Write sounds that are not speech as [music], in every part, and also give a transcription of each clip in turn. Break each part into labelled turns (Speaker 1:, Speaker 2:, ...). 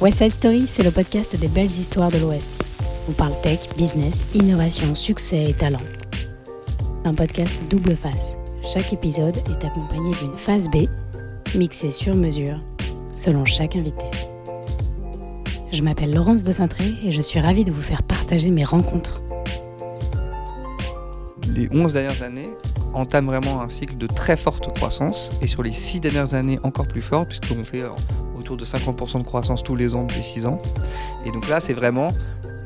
Speaker 1: West Side Story, c'est le podcast des belles histoires de l'Ouest. On parle tech, business, innovation, succès et talent. Un podcast double face. Chaque épisode est accompagné d'une phase B, mixée sur mesure, selon chaque invité. Je m'appelle Laurence de Cintré et je suis ravie de vous faire partager mes rencontres.
Speaker 2: Les 11 dernières années entament vraiment un cycle de très forte croissance et sur les 6 dernières années encore plus fort puisqu'on fait euh, autour de 50% de croissance tous les ans depuis 6 ans. Et donc là, c'est vraiment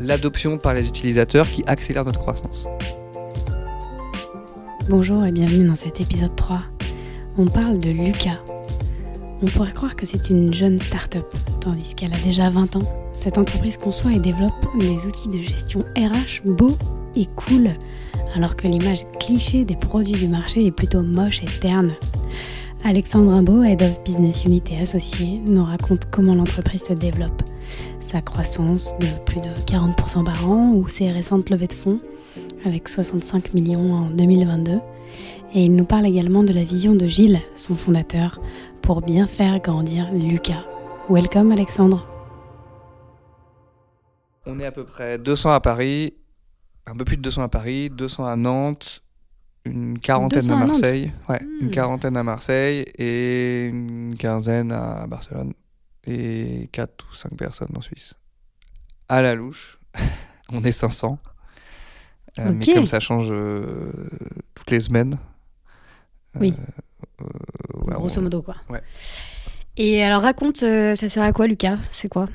Speaker 2: l'adoption par les utilisateurs qui accélère notre croissance.
Speaker 1: Bonjour et bienvenue dans cet épisode 3. On parle de Lucas. On pourrait croire que c'est une jeune start-up, tandis qu'elle a déjà 20 ans. Cette entreprise conçoit et développe des outils de gestion RH beaux et cool, alors que l'image cliché des produits du marché est plutôt moche et terne. Alexandre Rimbaud, Head of Business Unit et associé, nous raconte comment l'entreprise se développe, sa croissance de plus de 40% par an ou ses récentes levées de fonds, avec 65 millions en 2022. Et il nous parle également de la vision de Gilles, son fondateur, pour bien faire grandir Lucas. Welcome Alexandre.
Speaker 2: On est à peu près 200 à Paris, un peu plus de 200 à Paris, 200 à Nantes, une quarantaine à Marseille, ouais, une hmm. quarantaine à Marseille et une quinzaine à Barcelone et 4 ou 5 personnes en Suisse. À la louche, [laughs] on est 500. Euh, mais comme ça change euh, toutes les semaines.
Speaker 1: Oui. Euh, Grosso modo, quoi. Ouais. Et alors, raconte, ça sert à quoi, Lucas? C'est quoi?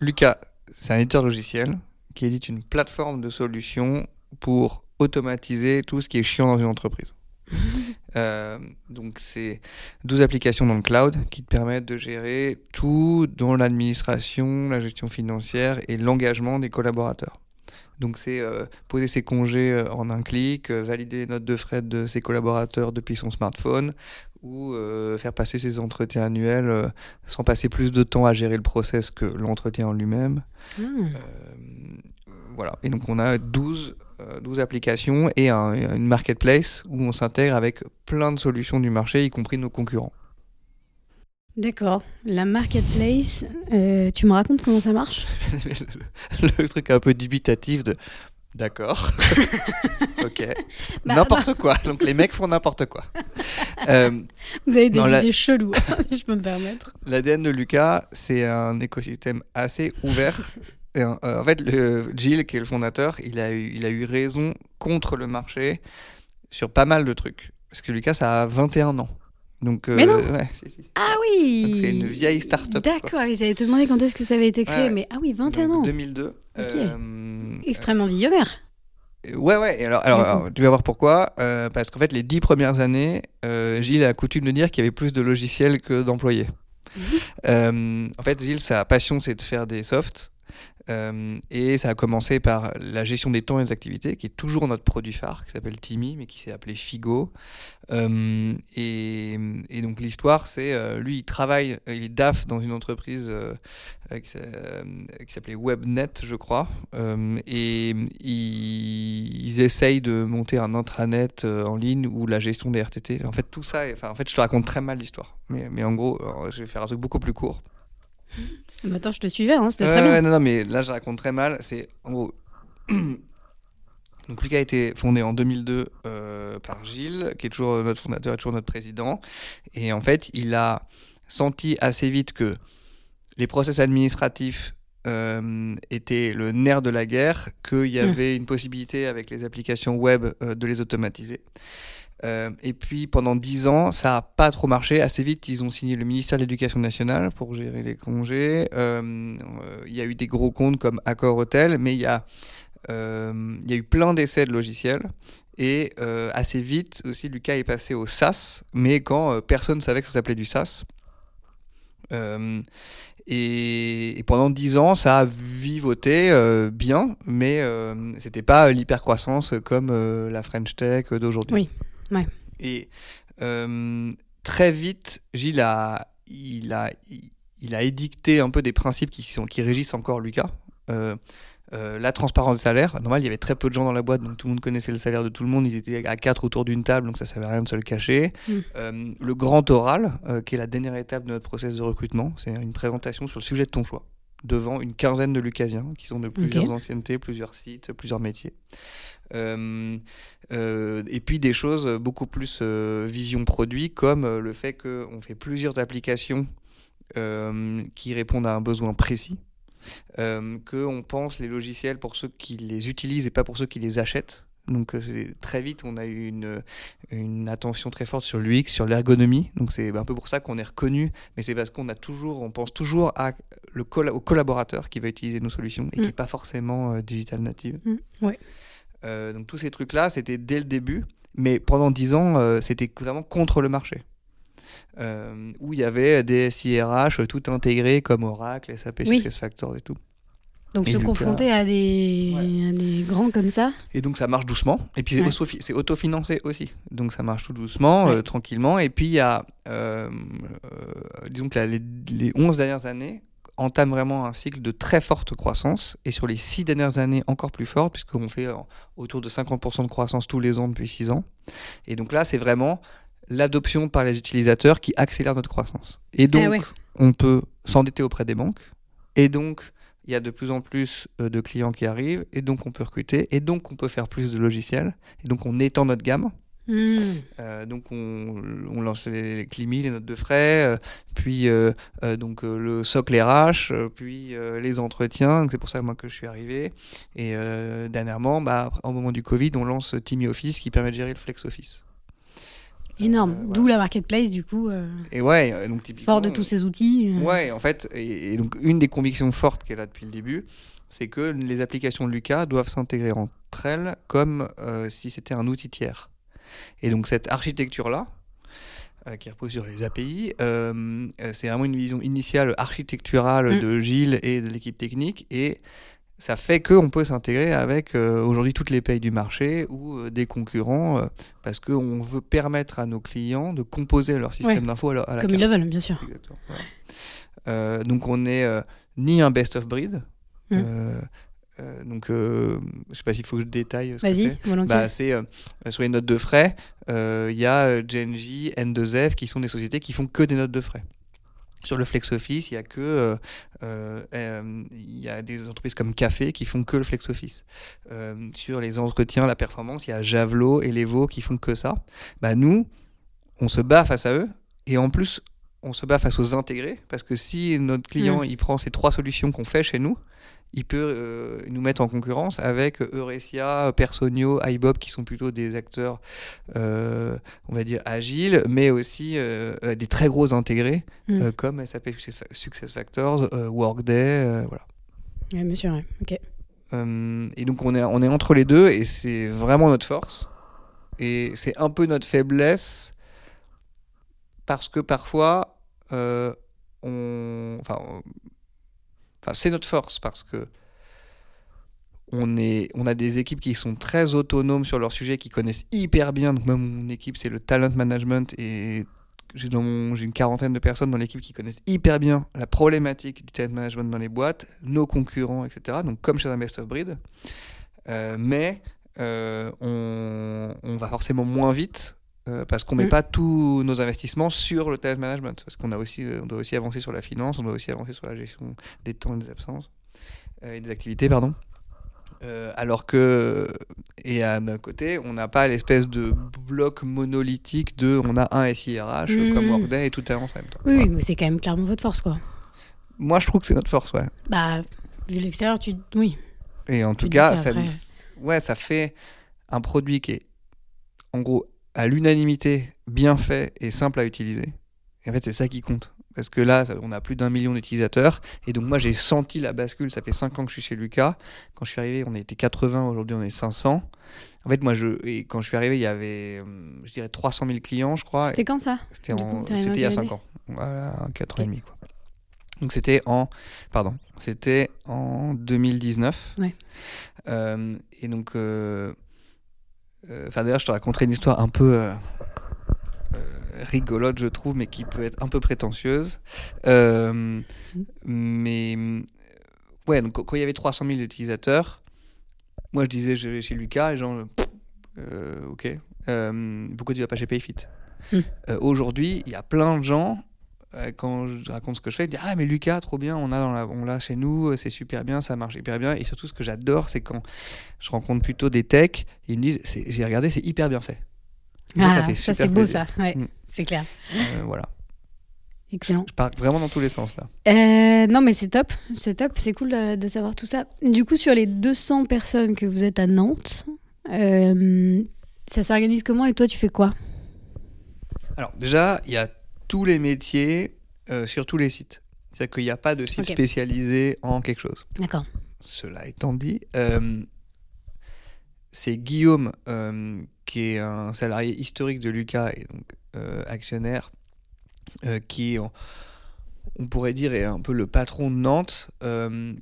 Speaker 2: Lucas, c'est un éditeur logiciel qui édite une plateforme de solutions pour automatiser tout ce qui est chiant dans une entreprise. [laughs] Euh, donc c'est 12 applications dans le cloud qui te permettent de gérer tout dans l'administration, la gestion financière et l'engagement des collaborateurs. Donc c'est euh, poser ses congés euh, en un clic, valider les notes de frais de ses collaborateurs depuis son smartphone ou faire passer ses entretiens annuels sans passer plus de temps à gérer le process que l'entretien en lui-même. Hmm. Voilà, et donc on a 12 12 euh, applications et une marketplace où on s'intègre avec plein de solutions du marché, y compris nos concurrents.
Speaker 1: D'accord. La marketplace, euh, tu me racontes comment ça marche? [laughs]
Speaker 2: Le, truc un peu dubitatif de D'accord. [laughs] ok. [laughs] Bah, n'importe bah. quoi. Donc les mecs font n'importe quoi.
Speaker 1: Euh, Vous avez des idées cheloues, si je peux me permettre.
Speaker 2: L'ADN de Lucas, c'est un écosystème assez ouvert euh, en fait, le, Gilles, qui est le fondateur, il a, eu, il a eu raison contre le marché sur pas mal de trucs. Parce que Lucas a 21 ans. Donc,
Speaker 1: euh, mais non. Ah oui
Speaker 2: C'est une vieille start-up.
Speaker 1: D'accord, j'allais te demander quand est-ce que ça avait été créé, mais ah oui, 21 ans
Speaker 2: 2002. Euh,
Speaker 1: Extrêmement visionnaire.
Speaker 2: Ouais, ouais, alors, alors, tu vas voir pourquoi. parce qu'en fait, les dix premières années, Gilles a coutume de dire qu'il y avait plus de logiciels que d'employés. Mhm. en fait, Gilles, sa passion, c'est de faire des softs. Euh, et ça a commencé par la gestion des temps et des activités, qui est toujours notre produit phare, qui s'appelle Timmy, mais qui s'est appelé Figo. Euh, et, donc l'histoire, c'est euh, lui, il travaille, il est DAF dans une entreprise qui s'appelait Webnet, je crois. et ils, essayent de monter un intranet en ligne ou la gestion des RTT. En fait, tout ça, enfin, en fait, je te raconte très mal l'histoire. Mais en gros, je vais faire un truc beaucoup plus court.
Speaker 1: Attends, je te suivais, hein, c'était très bien.
Speaker 2: non, non, mais là, je raconte très mal. C'est en gros. [clears throat] Donc, Lucas a été fondé en 2002 euh, par Gilles, qui est toujours notre fondateur et toujours notre président. Et en fait, il a senti assez vite que les process administratifs euh, étaient le nerf de la guerre, qu'il y mmh. avait une possibilité avec les applications web euh, de les automatiser. Euh, et puis pendant dix ans, ça n'a pas trop marché. Assez vite, ils ont signé le ministère de l'Éducation nationale pour gérer les congés. Euh, il y a eu des gros comptes comme Accor Hotel, mais il y a, euh, eu plein d'essais de logiciels. Et assez vite aussi, Lucas est passé au SaaS, mais quand personne savait que ça s'appelait du SaaS. Et, pendant dix ans, ça a vivoté bien, mais c'était pas l'hypercroissance comme la French Tech d'aujourd'hui.
Speaker 1: Oui.
Speaker 2: Et euh, très vite, Gilles a, il a, il, a édicté un peu des principes qui, sont, qui régissent encore Lucas. Euh, Euh, la transparence des salaires. Normal, il y avait très peu de gens dans la boîte, donc tout le monde connaissait le salaire de tout le monde. Ils étaient à quatre autour d'une table, donc ça ne servait à rien de se le cacher.
Speaker 1: Mm.
Speaker 2: Euh, le grand oral, euh, qui est la dernière étape de notre process de recrutement, c'est une présentation sur le sujet de ton choix devant une quinzaine de Lucasiens qui sont de plusieurs anciennetés, plusieurs sites, plusieurs métiers. Euh, euh, et puis des choses beaucoup plus euh, vision produit, comme le fait qu'on fait plusieurs applications qui répondent à un besoin précis, qu'on pense les logiciels pour ceux qui les utilisent et pas pour ceux qui les achètent. Donc euh, très vite, on a eu une, une attention très forte sur l'UX, sur l'ergonomie. Donc c'est un peu pour ça qu'on est reconnu, mais c'est parce qu'on a toujours, on pense toujours à le colla- au collaborateur qui va utiliser nos solutions et qui
Speaker 1: Mm.
Speaker 2: n'est pas forcément euh, digital native.
Speaker 1: Mm, ouais.
Speaker 2: Euh, donc tous ces trucs-là, c'était dès le début, mais pendant dix ans, euh, c'était vraiment contre le marché. Où il y avait des SIRH tout intégrés comme Oracle, SAP
Speaker 1: Oui.
Speaker 2: SuccessFactors et tout.
Speaker 1: Donc
Speaker 2: Et
Speaker 1: se
Speaker 2: Lucas.
Speaker 1: confronter à des, à des grands comme ça.
Speaker 2: Et donc ça marche doucement. Et puis c'est
Speaker 1: Ouais.
Speaker 2: c'est autofinancé aussi. Donc ça marche tout doucement,
Speaker 1: Ouais.
Speaker 2: euh, tranquillement. Et puis il y a, euh, euh, disons que la- les, les 11 dernières années entament vraiment un cycle de très forte croissance. Et sur les 6 dernières années, encore plus fort, puisqu'on fait autour de 50% de croissance tous les ans depuis 6 ans. Et donc là, c'est vraiment l'adoption par les utilisateurs qui accélère notre croissance. Et donc,
Speaker 1: Ah ouais.
Speaker 2: on peut s'endetter auprès des banques. Et donc, il y a de plus en plus euh, de clients qui arrivent. Et donc, on peut recruter. Et donc, on peut faire plus de logiciels. Et donc, on étend notre gamme.
Speaker 1: Hmm.
Speaker 2: Euh, donc, on, on lance les CLIMI, les notes de frais, euh, puis euh, donc, le socle RH, puis les entretiens. C'est pour ça moi, que je suis arrivé. Et dernièrement, bah, au moment du Covid, on lance Timmy Office qui permet de gérer le Flex Office.
Speaker 1: Énorme.
Speaker 2: Euh, voilà.
Speaker 1: D'où la marketplace, du coup, euh,
Speaker 2: Et ouais, euh, donc typiquement.
Speaker 1: fort de tous ces outils.
Speaker 2: Ouais, en fait, et, et donc une des convictions fortes qu'elle a depuis le début, c'est que les applications de Lucas doivent s'intégrer entre elles comme euh, si c'était un outil tiers. Et donc cette architecture-là, euh, qui repose sur les API, euh, c'est vraiment une vision initiale architecturale
Speaker 1: Mm.
Speaker 2: de Gilles et de l'équipe technique, et ça fait qu'on peut s'intégrer avec euh, aujourd'hui toutes les payes du marché ou euh, des concurrents, euh, parce qu'on veut permettre à nos clients de composer leur système
Speaker 1: Ouais.
Speaker 2: d'info à la, à la
Speaker 1: Comme
Speaker 2: carte.
Speaker 1: ils le veulent, bien sûr.
Speaker 2: Voilà. Donc on n'est ni un best of breed.
Speaker 1: Mm.
Speaker 2: donc je sais pas s'il faut que je détaille.
Speaker 1: Vas-y, volontiers.
Speaker 2: Bah, c'est sur les notes de frais, il y a Genji, N2F qui sont des sociétés qui font que des notes de frais. Sur le flex office, il y a que euh, euh, il y a des entreprises comme Café qui font que le flex office. Euh, sur les entretiens, la performance, il y a Javelot et Levo qui font que ça. Bah nous, on se bat face à eux et en plus on se bat face aux intégrés parce que si notre client il prend ces trois solutions qu'on fait chez nous, il peut euh, nous mettre en concurrence avec Eurecia, Personio, iBob qui sont plutôt des acteurs, euh, on va dire agiles, mais aussi euh, des très gros intégrés
Speaker 1: Mm.
Speaker 2: comme SAP SuccessFactors, Workday, voilà.
Speaker 1: Ouais, bien sûr, ouais. ok.
Speaker 2: Et donc on est, on est entre les deux et c'est vraiment notre force. Et c'est un peu notre faiblesse parce que parfois, on, enfin, on- c'est notre force parce que on, est, on a des équipes qui sont très autonomes sur leur sujet, qui connaissent hyper bien. Donc même mon équipe, c'est le talent management et j'ai une quarantaine de personnes dans l'équipe qui connaissent hyper bien la problématique du talent management dans les boîtes, nos concurrents, etc. Donc comme chez un best of breed. Euh, mais euh, on, on va forcément moins vite euh, parce qu'on met
Speaker 1: Mm.
Speaker 2: pas tous nos investissements sur le talent management. Parce qu'on a aussi, euh, on doit aussi avancer sur la finance, on doit aussi avancer sur la gestion des temps et des absences euh, et des activités, pardon. Euh, alors que, et à d'un côté, on n'a pas l'espèce de bloc monolithique de on a un SIRH euh, comme
Speaker 1: Mm.
Speaker 2: Workday et tout avance en même temps.
Speaker 1: Oui,
Speaker 2: Voilà.
Speaker 1: mais c'est quand même clairement votre force, quoi.
Speaker 2: Moi, je trouve que c'est notre force, ouais.
Speaker 1: Bah, vu l'extérieur, tu. Oui.
Speaker 2: Et en tout cas,
Speaker 1: ça
Speaker 2: ouais, ça fait un produit qui est, en gros, à l'unanimité, bien fait et simple à utiliser. Et en fait, c'est ça qui compte. Parce que là, on a plus d'un million d'utilisateurs. Et donc, moi, j'ai senti la bascule. Ça fait 5 ans que je suis chez Lucas. Quand je suis arrivé, on était 80. Aujourd'hui, on est 500. En fait, moi, je, et quand je suis arrivé, il y avait, hum, je dirais, 300 000 clients, je crois.
Speaker 1: C'était quand ça?
Speaker 2: C'était il y a
Speaker 1: regardé
Speaker 2: 5 ans. Voilà, 4 ans et demi, quoi. Donc c'était en pardon, c'était en 2019.
Speaker 1: Ouais.
Speaker 2: Euh, et donc euh, enfin d'ailleurs, je te raconterai une histoire un peu euh, euh, rigolote, je trouve, mais qui peut être un peu prétentieuse. Euh, mais ouais, donc quand il y avait 300 000 utilisateurs, moi je disais je vais chez Lucas, et euh, ok, euh, pourquoi tu vas pas chez Payfit?
Speaker 1: Hmm.
Speaker 2: Euh, Aujourd'hui, il y a plein de gens, euh, quand je raconte ce que je fais, ils me disent Ah, mais Lucas, trop bien, on la, on l'a chez nous, c'est super bien, ça marche hyper bien. Et surtout, ce que j'adore, c'est quand je rencontre plutôt des techs, ils me disent J'ai regardé, c'est hyper bien fait. Et ça, ça
Speaker 1: Ah,
Speaker 2: fait
Speaker 1: ça
Speaker 2: super
Speaker 1: c'est beau ça, ouais,
Speaker 2: Mm.
Speaker 1: c'est clair.
Speaker 2: Euh, voilà.
Speaker 1: Excellent.
Speaker 2: Je pars vraiment dans tous les sens là.
Speaker 1: Euh, non, mais c'est top, c'est top, c'est cool de, de savoir tout ça. Du coup, sur les 200 personnes que vous êtes à Nantes, euh, ça s'organise comment et toi, tu fais quoi?
Speaker 2: Alors, déjà, il y a tous les métiers euh, sur tous les sites. C'est-à-dire qu'il n'y a pas de site spécialisé en quelque chose.
Speaker 1: D'accord.
Speaker 2: Cela étant dit, euh, c'est Guillaume, euh, qui est un salarié historique de Lucas et donc actionnaire, qui est, on pourrait dire, est un peu le patron de Nantes,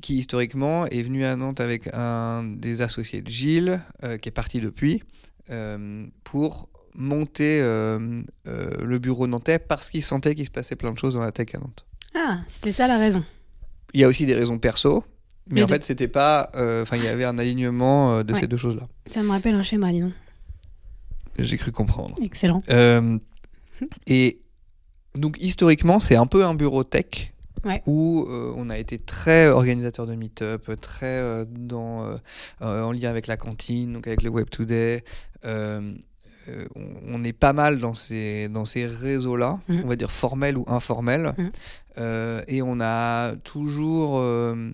Speaker 2: qui historiquement est venu à Nantes avec un des associés de Gilles, qui est parti depuis, pour monter euh, euh, le bureau nantais parce qu'il sentait qu'il se passait plein de choses dans la tech à Nantes.
Speaker 1: Ah, c'était ça la raison.
Speaker 2: Il y a aussi des raisons perso, mais
Speaker 1: Les
Speaker 2: en
Speaker 1: deux.
Speaker 2: fait, c'était pas. euh, Enfin, il y avait un alignement de
Speaker 1: Ouais.
Speaker 2: ces deux choses-là.
Speaker 1: Ça me rappelle un schéma, dis donc.
Speaker 2: J'ai cru comprendre.
Speaker 1: Excellent.
Speaker 2: Et donc, historiquement, c'est un peu un bureau tech.
Speaker 1: Ouais.
Speaker 2: Où euh, on a été très organisateur de meet-up, très euh, dans, euh, en lien avec la cantine, donc avec le Web Today. Euh, on, on est pas mal dans ces, dans ces réseaux-là,
Speaker 1: Mhm.
Speaker 2: on va dire formels ou informels.
Speaker 1: Mhm.
Speaker 2: Euh, et on a toujours. euh,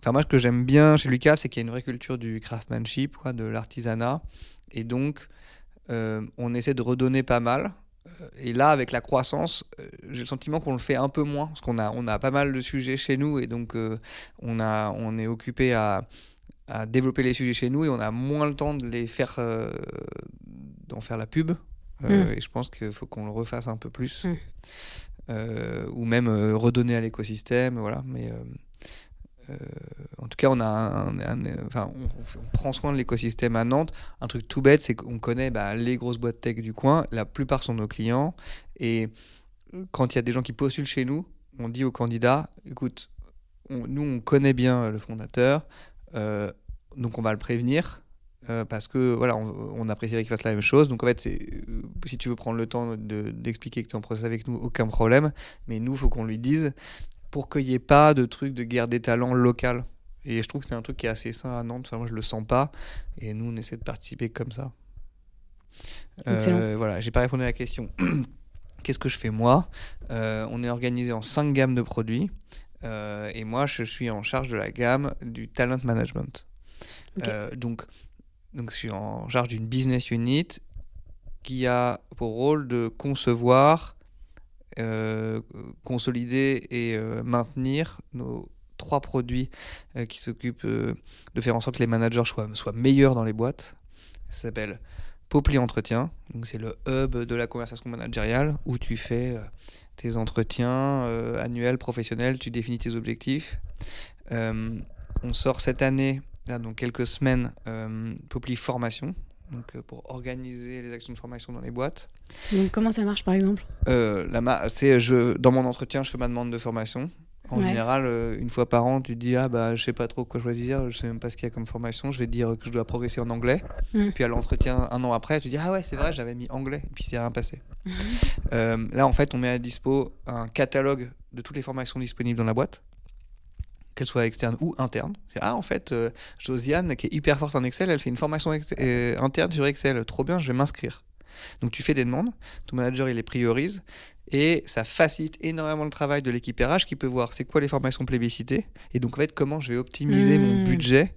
Speaker 2: Enfin, moi, ce que j'aime bien chez Lucas, c'est qu'il y a une vraie culture du craftsmanship, quoi, de l'artisanat. Et donc, on essaie de redonner pas mal. Et là, avec la croissance, j'ai le sentiment qu'on le fait un peu moins, parce qu'on a, on a pas mal de sujets chez nous, et donc on, a, on est occupé à, à développer les sujets chez nous, et on a moins le temps de les faire, euh, d'en faire la pub. Euh, Et je pense qu'il faut qu'on le refasse un peu plus,
Speaker 1: Mm.
Speaker 2: Euh, ou même redonner à l'écosystème, voilà. Mais en tout cas, on a un, un- un- enfin, on, prend soin de l'écosystème à Nantes. Un truc tout bête, c'est qu'on connaît bah, les grosses boîtes tech du coin. La plupart sont nos clients. Et quand il y a des gens qui postulent chez nous, on dit aux candidats écoute, on- nous, on connaît bien le fondateur, donc on va le prévenir. euh, parce que voilà, on, on apprécierait qu'il fasse la même chose. Donc en fait, c'est, euh, si tu veux prendre le temps de- d'expliquer que tu es en process avec nous, aucun problème. Mais nous, il faut qu'on lui dise pour qu'il n'y ait pas de truc de guerre des talents local. Et je trouve que c'est un truc qui est assez sain à Nantes. Enfin, moi, je le sens pas. Et nous, on essaie de participer comme ça.
Speaker 1: Excellent.
Speaker 2: voilà, j'ai pas répondu à la question. [clears throat] Qu'est-ce que je fais moi? Euh, On est organisé en cinq gammes de produits. Euh, et moi, je suis en charge de la gamme du talent management. Euh, donc, donc, je suis en charge d'une business unit qui a pour rôle de concevoir, euh, consolider et maintenir nos trois produits qui s'occupent de faire en sorte que les managers soient, soient meilleurs dans les boîtes. Ça s'appelle Popli Entretien. Donc c'est le hub de la conversation managériale où tu fais tes entretiens euh, annuels, professionnels, tu définis tes objectifs. Euh, on sort cette année, là, dans quelques semaines, euh, Popli Formation. Donc, euh, pour organiser les actions de formation dans les boîtes.
Speaker 1: Donc, comment ça marche par exemple?
Speaker 2: La ma- c'est je dans mon entretien, je fais ma demande de formation. En
Speaker 1: Ouais.
Speaker 2: général, euh, une fois par an, tu te dis ah bah je sais pas trop quoi choisir, je sais même pas ce qu'il y a comme formation. Je vais te dire que je dois progresser en anglais.
Speaker 1: Mm.
Speaker 2: Puis à l'entretien un an après, tu dis ah ouais c'est vrai j'avais mis anglais. Et puis c'est rien passé. Euh, là en fait, on met à dispo un catalogue de toutes les formations disponibles dans la boîte, qu'elles soient externes ou internes. C'est, ah en fait euh, Josiane qui est hyper forte en Excel, elle fait une formation ex- euh, interne sur Excel. Trop bien, je vais m'inscrire. Donc tu fais des demandes, ton manager il les priorise et ça facilite énormément le travail de l'équipe RH qui peut voir c'est quoi les formations plébiscitées et donc en fait comment je vais optimiser mon
Speaker 1: Mm.
Speaker 2: budget,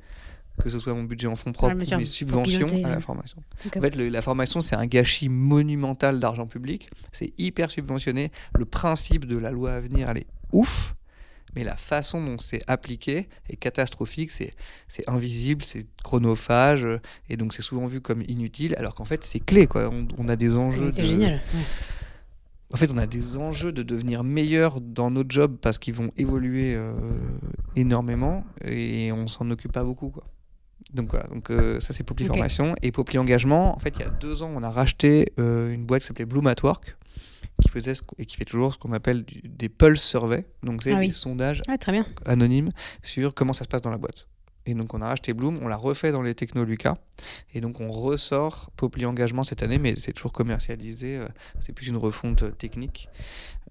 Speaker 2: que ce soit mon budget en fonds propres ou mes subventions
Speaker 1: piloter,
Speaker 2: à la formation. En fait, le- la formation, c'est un gâchis monumental d'argent public. C'est hyper subventionné. Le principe de la loi à venir, elle est ouf. Mais la façon dont c'est appliqué est catastrophique. C'est invisible, c'est chronophage. Et donc, c'est souvent vu comme inutile. Alors qu'en fait, c'est clé. Quoi. On, on a des enjeux.
Speaker 1: C'est
Speaker 2: de-
Speaker 1: génial. ouais.
Speaker 2: En fait, on a des enjeux de devenir meilleur dans nos jobs parce qu'ils vont évoluer euh, énormément. Et on s'en occupe pas beaucoup. Quoi. Donc voilà, donc euh, ça c'est Popli
Speaker 1: Ok.
Speaker 2: Formation. Et Popli Engagement, en fait, il y a deux ans, on a racheté euh, une boîte qui s'appelait Bloom at Work, qui faisait ce qu- et qui fait toujours ce qu'on appelle du- des pulse surveys, donc c'est
Speaker 1: Ah
Speaker 2: des sondages
Speaker 1: très bien.
Speaker 2: anonymes sur comment ça se passe dans la boîte. Et donc on a acheté Bloom, on l'a refait dans les techno Lucas, et donc on ressort Popli Engagement cette année, mais c'est toujours commercialisé, euh, c'est plus une refonte euh, technique.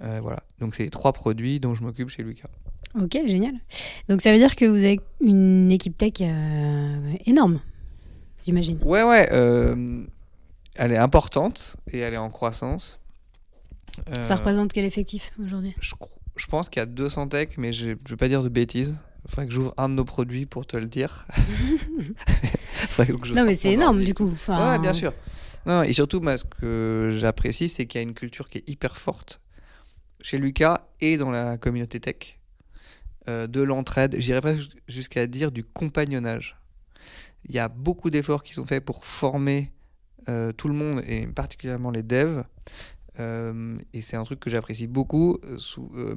Speaker 2: Euh, voilà, donc c'est les trois produits dont je m'occupe chez Lucas.
Speaker 1: Ok, génial. Donc ça veut dire que vous avez une équipe tech euh, énorme, j'imagine.
Speaker 2: Ouais, ouais, euh, elle est importante et elle est en croissance.
Speaker 1: Ça
Speaker 2: Euh,
Speaker 1: représente quel effectif aujourd'hui?
Speaker 2: je, pense qu'il y a 200 techs, mais je ne vais pas dire de bêtises. Il faudrait que j'ouvre un de nos produits pour te le dire. [laughs] [laughs] Faudrait que je
Speaker 1: Non, mais c'est énorme du coup. Enfin,
Speaker 2: Ouais, bien sûr. Non, et surtout, moi, ce que j'apprécie, c'est qu'il y a une culture qui est hyper forte chez Lucas et dans la communauté tech, euh, de l'entraide, j'irais presque jusqu'à dire du compagnonnage. Il y a beaucoup d'efforts qui sont faits pour former euh, tout le monde, et particulièrement les devs. Euh, et c'est un truc que j'apprécie beaucoup. Euh, euh,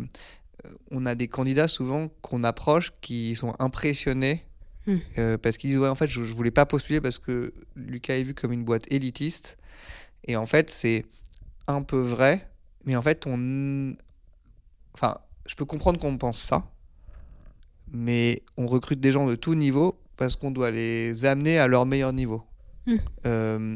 Speaker 2: on a des candidats souvent qu'on approche qui sont impressionnés
Speaker 1: Hmm.
Speaker 2: euh, parce qu'ils disent ouais en fait je, je voulais pas postuler parce que Lucas est vu comme une boîte élitiste et en fait c'est un peu vrai mais en fait on enfin je peux comprendre qu'on pense ça mais on recrute des gens de tout niveau parce qu'on doit les amener à leur meilleur niveau. Euh,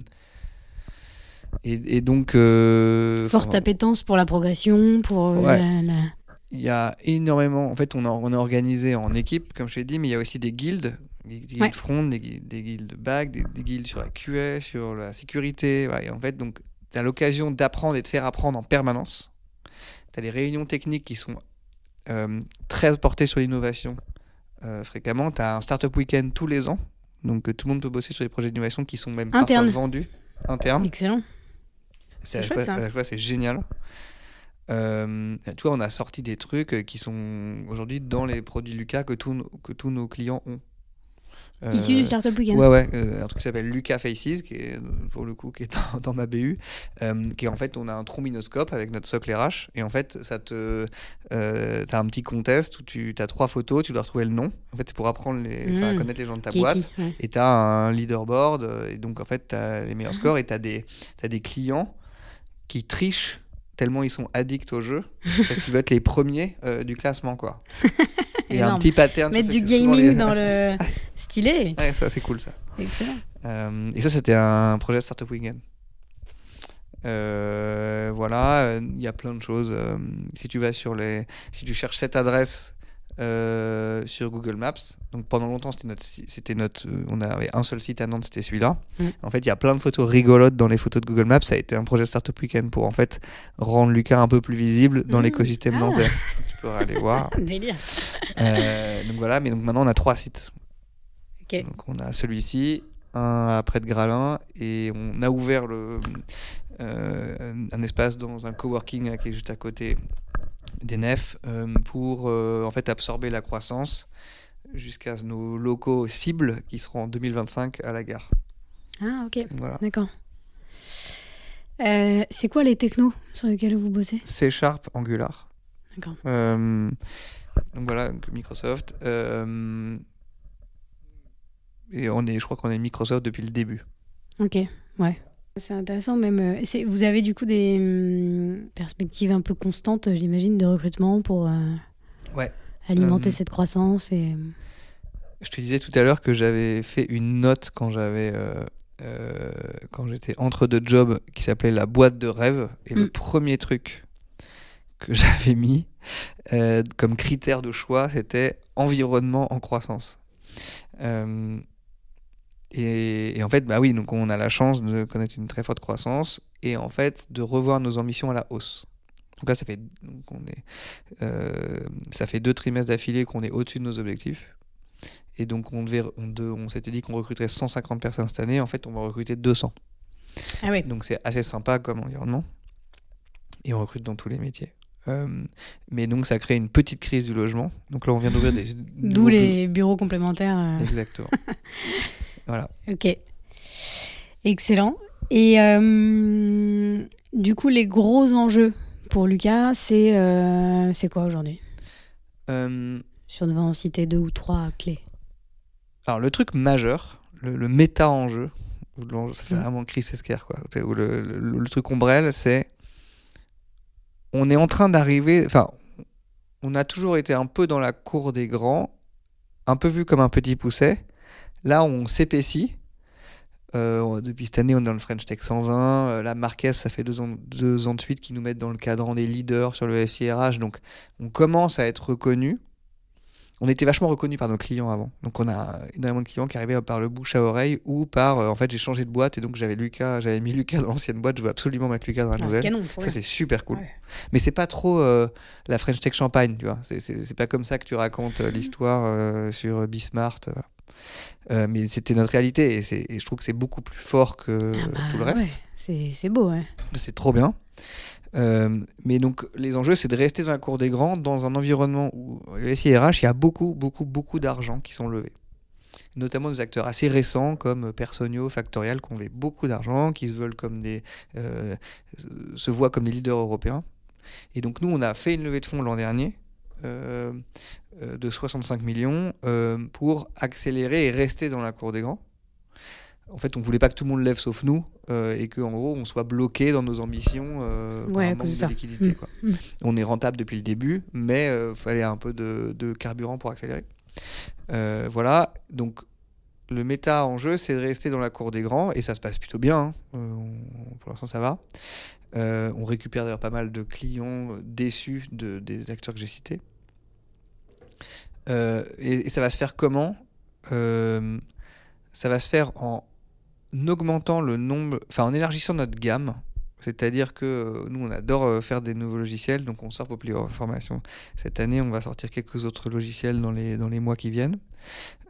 Speaker 2: et, et donc euh,
Speaker 1: Forte
Speaker 2: enfin,
Speaker 1: appétence pour la progression, pour euh,
Speaker 2: Ouais.
Speaker 1: la- la-
Speaker 2: il y a énormément. En fait, on, a- on est organisé en équipe, comme je l'ai dit, mais il y a aussi des guildes, des guildes
Speaker 1: Ouais.
Speaker 2: front, des, des guildes back, des, des guildes sur la QA, sur la sécurité. Et en fait, donc, tu as l'occasion d'apprendre et de faire apprendre en permanence. Tu as les réunions techniques qui sont euh, très portées sur l'innovation euh, fréquemment. Tu as un startup week-end tous les ans. Donc, tout le monde peut bosser sur des projets d'innovation qui sont même
Speaker 1: Interne.
Speaker 2: parfois vendus internes.
Speaker 1: Excellent.
Speaker 2: C'est
Speaker 1: chouette, ça.
Speaker 2: génial. Euh, tu vois, on a sorti des trucs euh, qui sont aujourd'hui dans les produits Lucas que, tous nos- que tous nos clients ont. Euh,
Speaker 1: Issu du Startup Weekend.
Speaker 2: Ouais, ouais, euh, un truc qui s'appelle Lucas Faces, qui est euh, pour le coup qui est dans, [laughs] dans ma BU, euh, qui est en fait on a un trombinoscope avec notre socle RH et en fait ça te, euh, t'as un petit contest où tu as trois photos, tu dois retrouver le nom. En fait c'est pour apprendre les, à
Speaker 1: Mm.
Speaker 2: connaître les gens de ta
Speaker 1: Qui
Speaker 2: boîte.
Speaker 1: qui, ouais.
Speaker 2: Et tu as un leaderboard, euh, et donc en fait, tu as les meilleurs
Speaker 1: Ah.
Speaker 2: scores, et tu as, des clients qui trichent tellement ils sont addicts au jeu, [laughs] parce qu'ils veulent être les premiers euh, du classement. quoi. Il y a un petit pattern.
Speaker 1: Mettre du gaming
Speaker 2: les-
Speaker 1: dans le [laughs] stylé.
Speaker 2: Ouais, ça c'est cool ça.
Speaker 1: Excellent.
Speaker 2: Euh, et ça, c'était un projet Startup Weekend. Euh, voilà, il y a plein de choses. si tu vas sur les, si tu cherches cette adresse euh, sur Google Maps, donc pendant longtemps c'était notre, c'était notre, euh, on avait un seul site à Nantes, c'était celui-là.
Speaker 1: Mm.
Speaker 2: En fait, il y a plein de photos rigolotes dans les photos de Google Maps. Ça a été un projet Startup Weekend pour en fait rendre Lucas un peu plus visible dans
Speaker 1: Mm.
Speaker 2: l'écosystème
Speaker 1: Ah.
Speaker 2: nantais. Tu pourras aller voir. [laughs]
Speaker 1: Délire.
Speaker 2: Euh, donc voilà, mais donc maintenant on a trois sites.
Speaker 1: Ok.
Speaker 2: Donc on a celui-ci, un après de Gralin, et on a ouvert le, un espace dans un coworking qui est juste à côté des nefs euh, pour euh, en fait absorber la croissance jusqu'à nos locaux cibles qui seront en 2025 à la gare.
Speaker 1: Ah, ok.
Speaker 2: Voilà.
Speaker 1: D'accord. Euh, c'est quoi les technos sur lesquels vous bossez?
Speaker 2: C Sharp Angular.
Speaker 1: D'accord.
Speaker 2: Euh, donc voilà, Microsoft. Euh, et on est, je crois qu'on est Microsoft depuis le début.
Speaker 1: Ok, ouais. C'est intéressant même. euh, Vous avez du coup des hum, perspectives un peu constantes, j'imagine, de recrutement pour euh,
Speaker 2: Ouais.
Speaker 1: alimenter
Speaker 2: Euh,
Speaker 1: cette croissance et
Speaker 2: Je te disais tout à l'heure que j'avais fait une note quand j'avais euh, euh, quand j'étais entre deux jobs qui s'appelait la boîte de rêve et le
Speaker 1: Mm.
Speaker 2: premier truc que [laughs] j'avais mis euh, comme critère de choix c'était environnement en croissance. Et, et en fait, bah oui, donc on a la chance de connaître une très forte croissance et en fait de revoir nos ambitions à la hausse. Donc là, ça fait, donc on est, euh, ça fait deux trimestres d'affilée qu'on est au-dessus de nos objectifs. Et donc, on, devait, on, de- on s'était dit qu'on recruterait 150 personnes cette année. En fait, on va recruter 200.
Speaker 1: ah ouais.
Speaker 2: Donc, c'est assez sympa comme environnement. Et on recrute dans tous les métiers. Euh, mais donc, ça crée une petite crise du logement. Donc là, on vient d'ouvrir [laughs] des.
Speaker 1: D'où les bureaux complémentaires. euh.
Speaker 2: Exactement. [laughs] voilà.
Speaker 1: Ok. Excellent. Et euh, du coup, les gros enjeux pour Lucas, c'est euh, c'est quoi aujourd'hui?
Speaker 2: Euh,
Speaker 1: Si on devait en citer deux ou trois clés.
Speaker 2: alors, le truc majeur, le, le méta-enjeu, ou ça fait
Speaker 1: Mhm.
Speaker 2: vraiment Chris Esquire, quoi. Le, le- le truc ombrelle, c'est on est en train d'arriver. Enfin, on a toujours été un peu dans la cour des grands, un peu vu comme un petit pousset. Là, on s'épaissit. Euh, depuis cette année, on est dans le French Tech 120. Euh, la Marquez, ça fait deux ans, deux ans de suite qu'ils nous mettent dans le cadran des leaders sur le SIRH. Donc, on commence à être reconnu on était vachement reconnus par nos clients avant. Donc on a énormément de clients qui arrivaient par le bouche à oreille ou par euh, en fait j'ai changé de boîte et donc j'avais Lucas, j'avais mis Lucas dans l'ancienne boîte, je veux absolument mettre Lucas dans la nouvelle. ça c'est super cool. Mais c'est pas trop la French Tech Champagne, tu vois. C'est pas comme ça que tu racontes l'histoire sur Bismart. Mais c'était notre réalité et, et, je trouve que c'est beaucoup plus fort que ah bah tout le reste.
Speaker 1: C'est beau, ouais.
Speaker 2: C'est trop bien. Euh, mais donc, les enjeux, c'est de rester dans la cour des grands, dans un environnement où le SIRH, il y a beaucoup, beaucoup, beaucoup d'argent qui sont levés. Notamment des acteurs assez récents comme Personio, Factorial, qui ont levé beaucoup d'argent, qui se veulent comme des, euh, se voient comme des leaders européens. Et donc, nous, on a fait une levée de fonds l'an dernier. Euh, de 65 millions pour accélérer et rester dans la cour des grands en fait, on voulait pas que tout le monde lève sauf nous euh, et qu'en gros, on soit bloqué dans nos ambitions euh,
Speaker 1: par manque de
Speaker 2: liquidité. Mm. Mm. On est rentable depuis le début, mais il euh, fallait un peu de, carburant pour accélérer. voilà, donc le méta en jeu, c'est de rester dans la cour des grands et ça se passe plutôt bien. Hein. pour l'instant, ça va. on récupère d'ailleurs pas mal de clients déçus de, des acteurs que j'ai cités. Et, ça va se faire comment Ça va se faire en augmentant le nombre, enfin en élargissant notre gamme, c'est-à-dire que euh, nous, on adore euh, faire des nouveaux logiciels, donc on sort Popular Formation. Cette année, on va sortir quelques autres logiciels dans les, dans les mois qui viennent.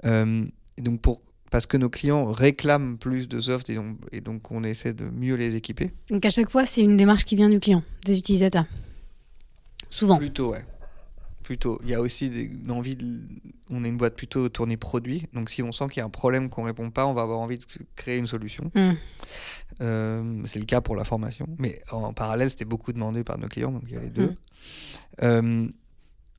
Speaker 2: Euh, et donc pour, parce que nos clients réclament plus de soft et, et, donc on essaie de mieux les équiper.
Speaker 1: Donc à chaque fois, c'est une démarche qui vient du client, des utilisateurs. Souvent.
Speaker 2: Plutôt, ouais plutôt. Il y a aussi des, une envie de. On est une boîte plutôt tournée produit. Donc si on sent qu'il y a un problème qu'on répond pas, on va avoir envie de créer une solution. Hmm. Euh, c'est le cas pour la formation. Mais en parallèle, c'était beaucoup demandé par nos clients. Donc il y a les deux. Hmm. Euh,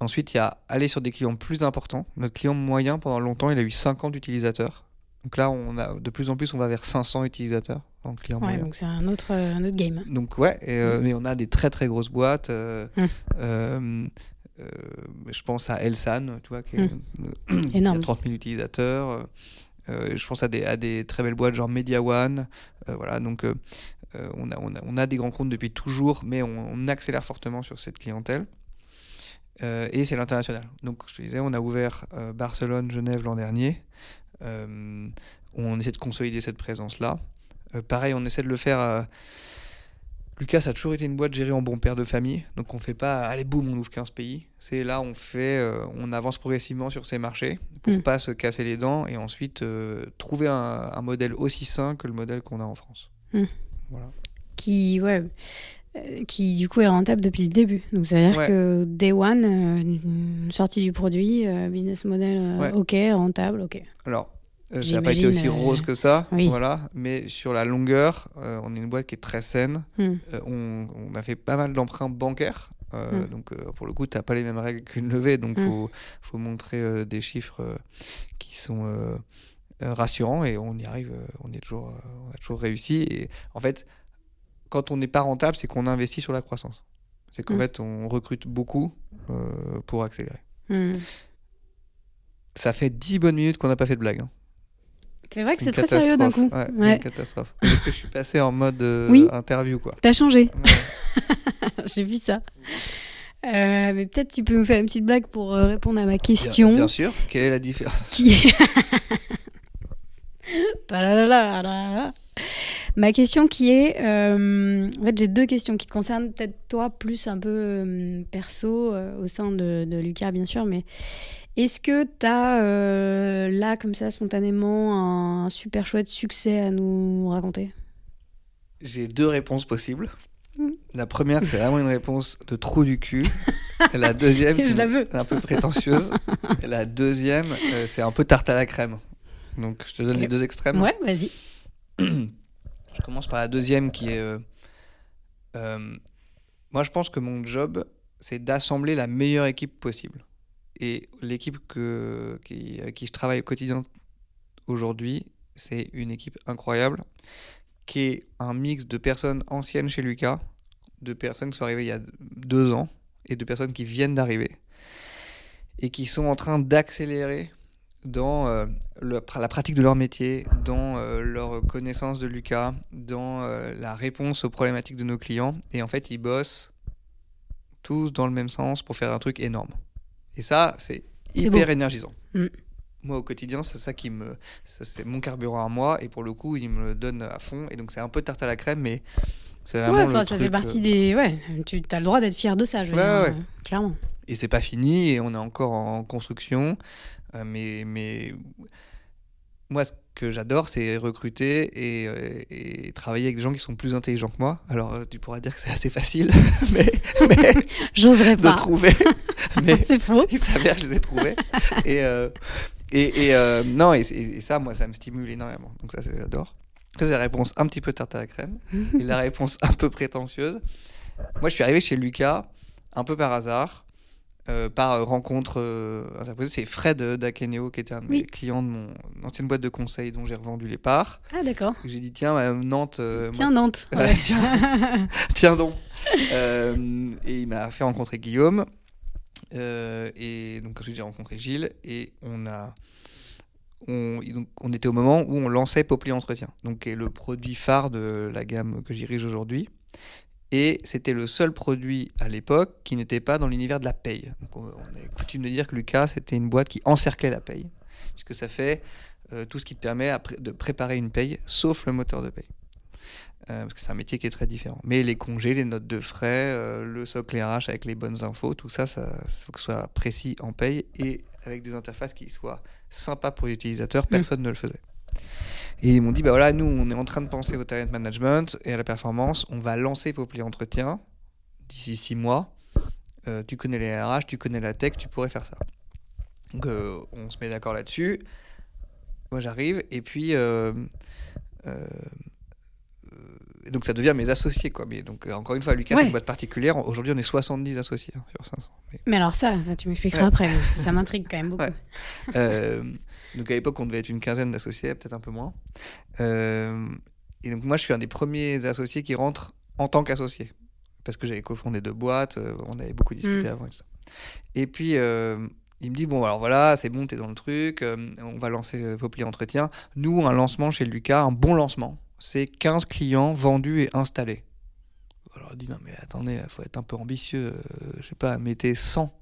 Speaker 2: ensuite, il y a aller sur des clients plus importants. Notre client moyen, pendant longtemps, il a eu 50 utilisateurs. Donc là, on a, de plus en plus, on va vers 500 utilisateurs en client
Speaker 1: ouais, Donc c'est un autre, un autre game.
Speaker 2: Donc ouais, et, euh, hmm. mais on a des très très grosses boîtes. Euh, je pense à Elsan, tu vois, qui, est,
Speaker 1: mmh. a
Speaker 2: 30 000 utilisateurs. Euh, je pense à des, à des très belles boîtes genre Media One. Euh, voilà, donc on, a, on, a, on, a, des grands comptes depuis toujours, mais on, accélère fortement sur cette clientèle. et c'est l'international. Donc, je te disais, on a ouvert Barcelone, Genève l'an dernier. on essaie de consolider cette présence-là. pareil, on essaie de le faire Lucas a toujours été une boîte gérée en bon père de famille, donc on fait pas allez boum on ouvre 15 pays. C'est là on fait, euh, on avance progressivement sur ces marchés pour ne mm. pas se casser les dents et ensuite euh, trouver un, modèle aussi sain que le modèle qu'on a en France.
Speaker 1: Mm. Voilà. Qui ouais, euh, qui du coup est rentable depuis le début. Donc c'est à dire que day one, sortie du produit, business model, ok, rentable, ok.
Speaker 2: Alors ça n'a pas été aussi rose que ça, voilà. Mais sur la longueur, euh, on est une boîte qui est très saine. Hmm. Euh, on, on, a fait pas mal d'emprunts bancaires. Hmm. Donc, pour le coup, tu n'as pas les mêmes règles qu'une levée. Donc, il hmm. faut, faut, montrer des chiffres qui sont rassurants et on y arrive. on, est toujours, on a toujours réussi. Et en fait, quand on n'est pas rentable, c'est qu'on investit sur la croissance. C'est qu'en fait, on recrute beaucoup pour accélérer. Ça fait 10 bonnes minutes qu'on n'a pas fait de blague. Hein.
Speaker 1: C'est vrai que c'est très sérieux d'un coup.
Speaker 2: Ouais, Une catastrophe. Parce que je suis passé en mode euh, interview, quoi.
Speaker 1: T'as changé. [laughs] J'ai vu ça. Euh, mais peut-être tu peux me faire une petite blague pour euh, répondre à ma question.
Speaker 2: Bien, sûr. Quelle est la différence?
Speaker 1: Qui [laughs] Ma question qui est, en fait, j'ai deux questions qui te concernent peut-être toi plus un peu perso au sein de, de, Lucas bien sûr, mais est-ce que tu as euh, là, comme ça, spontanément, un super chouette succès à nous raconter?
Speaker 2: J'ai deux réponses possibles. Hmm. La première, c'est vraiment une réponse de trou du cul. La deuxième, [laughs] c'est un peu prétentieuse. Et la deuxième, euh, c'est un peu tarte à la crème. Donc, je te donne les deux extrêmes.
Speaker 1: Ouais, vas-y. [clears throat]
Speaker 2: je commence par la deuxième qui est. Euh, moi, je pense que mon job, c'est d'assembler la meilleure équipe possible. Et l'équipe que, qui, qui je travaille au quotidien aujourd'hui, c'est une équipe incroyable qui est un mix de personnes anciennes chez Lucas, de personnes qui sont arrivées il y a deux ans et de personnes qui viennent d'arriver et qui sont en train d'accélérer dans euh, le- la pratique de leur métier, dans euh, leur connaissance de Lucas, dans euh, la réponse aux problématiques de nos clients. Et en fait, ils bossent tous dans le même sens pour faire un truc énorme. Et ça, c'est hyper
Speaker 1: beau.
Speaker 2: énergisant.
Speaker 1: Mm.
Speaker 2: Moi, au quotidien, c'est ça qui me. C'est mon carburant à moi. Et pour le coup, il me le donne à fond. Et donc, c'est un peu tarte à la crème, mais c'est vraiment.
Speaker 1: Ouais,
Speaker 2: le
Speaker 1: ça fait partie des. Ouais, tu as le droit d'être fier de ça, je veux
Speaker 2: Ouais,
Speaker 1: dire,
Speaker 2: ouais.
Speaker 1: euh, clairement.
Speaker 2: Et c'est pas fini, et on est encore en construction. Euh, mais, mais moi, ce que j'adore, c'est recruter et, euh, et travailler avec des gens qui sont plus intelligents que moi. Alors, euh, tu pourras dire que c'est assez facile, [laughs] mais, mais [laughs]
Speaker 1: J'oserais
Speaker 2: de
Speaker 1: pas.
Speaker 2: trouver. [laughs] mais
Speaker 1: C'est faux.
Speaker 2: il s'avère que je les ai trouvés. et euh, et, et, euh, non, et, ça, moi, ça me stimule énormément. Donc ça, j'adore. Ça, c'est la réponse un petit peu tarte à la crème. et la réponse un peu prétentieuse. Moi, je suis arrivé chez Lucas un peu par hasard, euh, par rencontre euh, interposée. C'est Fred Dakeneo qui était un de mes
Speaker 1: Oui.
Speaker 2: clients de mon ancienne boîte de conseil dont j'ai revendu les parts.
Speaker 1: Ah, d'accord.
Speaker 2: J'ai dit, tiens, euh, Nantes... moi,
Speaker 1: Tiens, Nantes. [laughs]
Speaker 2: Ouais, tiens. [laughs] Tiens donc. Et il m'a fait rencontrer Guillaume. Et donc ensuite j'ai rencontré Gilles et on a on, donc, on était au moment où on lançait Popli Entretien, donc qui est le produit phare de la gamme que je dirige aujourd'hui. Et c'était le seul produit à l'époque qui n'était pas dans l'univers de la paye. Donc on, a coutume de dire que Lucas c'était une boîte qui encerclait la paye, puisque ça fait euh, tout ce qui te permet de préparer une paye, sauf le moteur de paye. Euh, parce que c'est un métier qui est très différent. Mais les congés, les notes de frais, euh, le socle RH avec les bonnes infos, tout ça, ça faut que ce soit précis en paye et avec des interfaces qui soient sympas pour l'utilisateur. Personne ne le faisait. Et ils m'ont dit, bah voilà, nous, on est en train de penser au talent management et à la performance. On va lancer Popli Entretien d'ici six mois. Euh, tu connais les RH, tu connais la tech, tu pourrais faire ça. Donc, euh, on se met d'accord là-dessus. Moi, j'arrive et puis. euh, donc ça devient mes associés quoi. Mais donc encore une fois, Lucas
Speaker 1: Ouais.
Speaker 2: c'est une boîte particulière. Aujourd'hui on est 70 associés hein, sur 500. Mais,
Speaker 1: Mais alors, ça, ça tu m'expliqueras
Speaker 2: Ouais.
Speaker 1: après. Ça m'intrigue quand même beaucoup.
Speaker 2: Ouais. Donc à l'époque on devait être une quinzaine d'associés, peut-être un peu moins. Euh, et donc moi je suis un des premiers associés qui rentre en tant qu'associé parce que j'avais cofondé deux boîtes, euh, on avait beaucoup discuté
Speaker 1: Mm.
Speaker 2: avant et tout ça. Et puis euh, il me dit bon alors voilà c'est bon t'es dans le truc, euh, on va lancer Popli Entretien. Nous un lancement chez Lucas, un bon lancement, c'est 15 clients vendus et installés. Alors il dit non mais attendez, faut être un peu ambitieux, je sais pas, mettez 100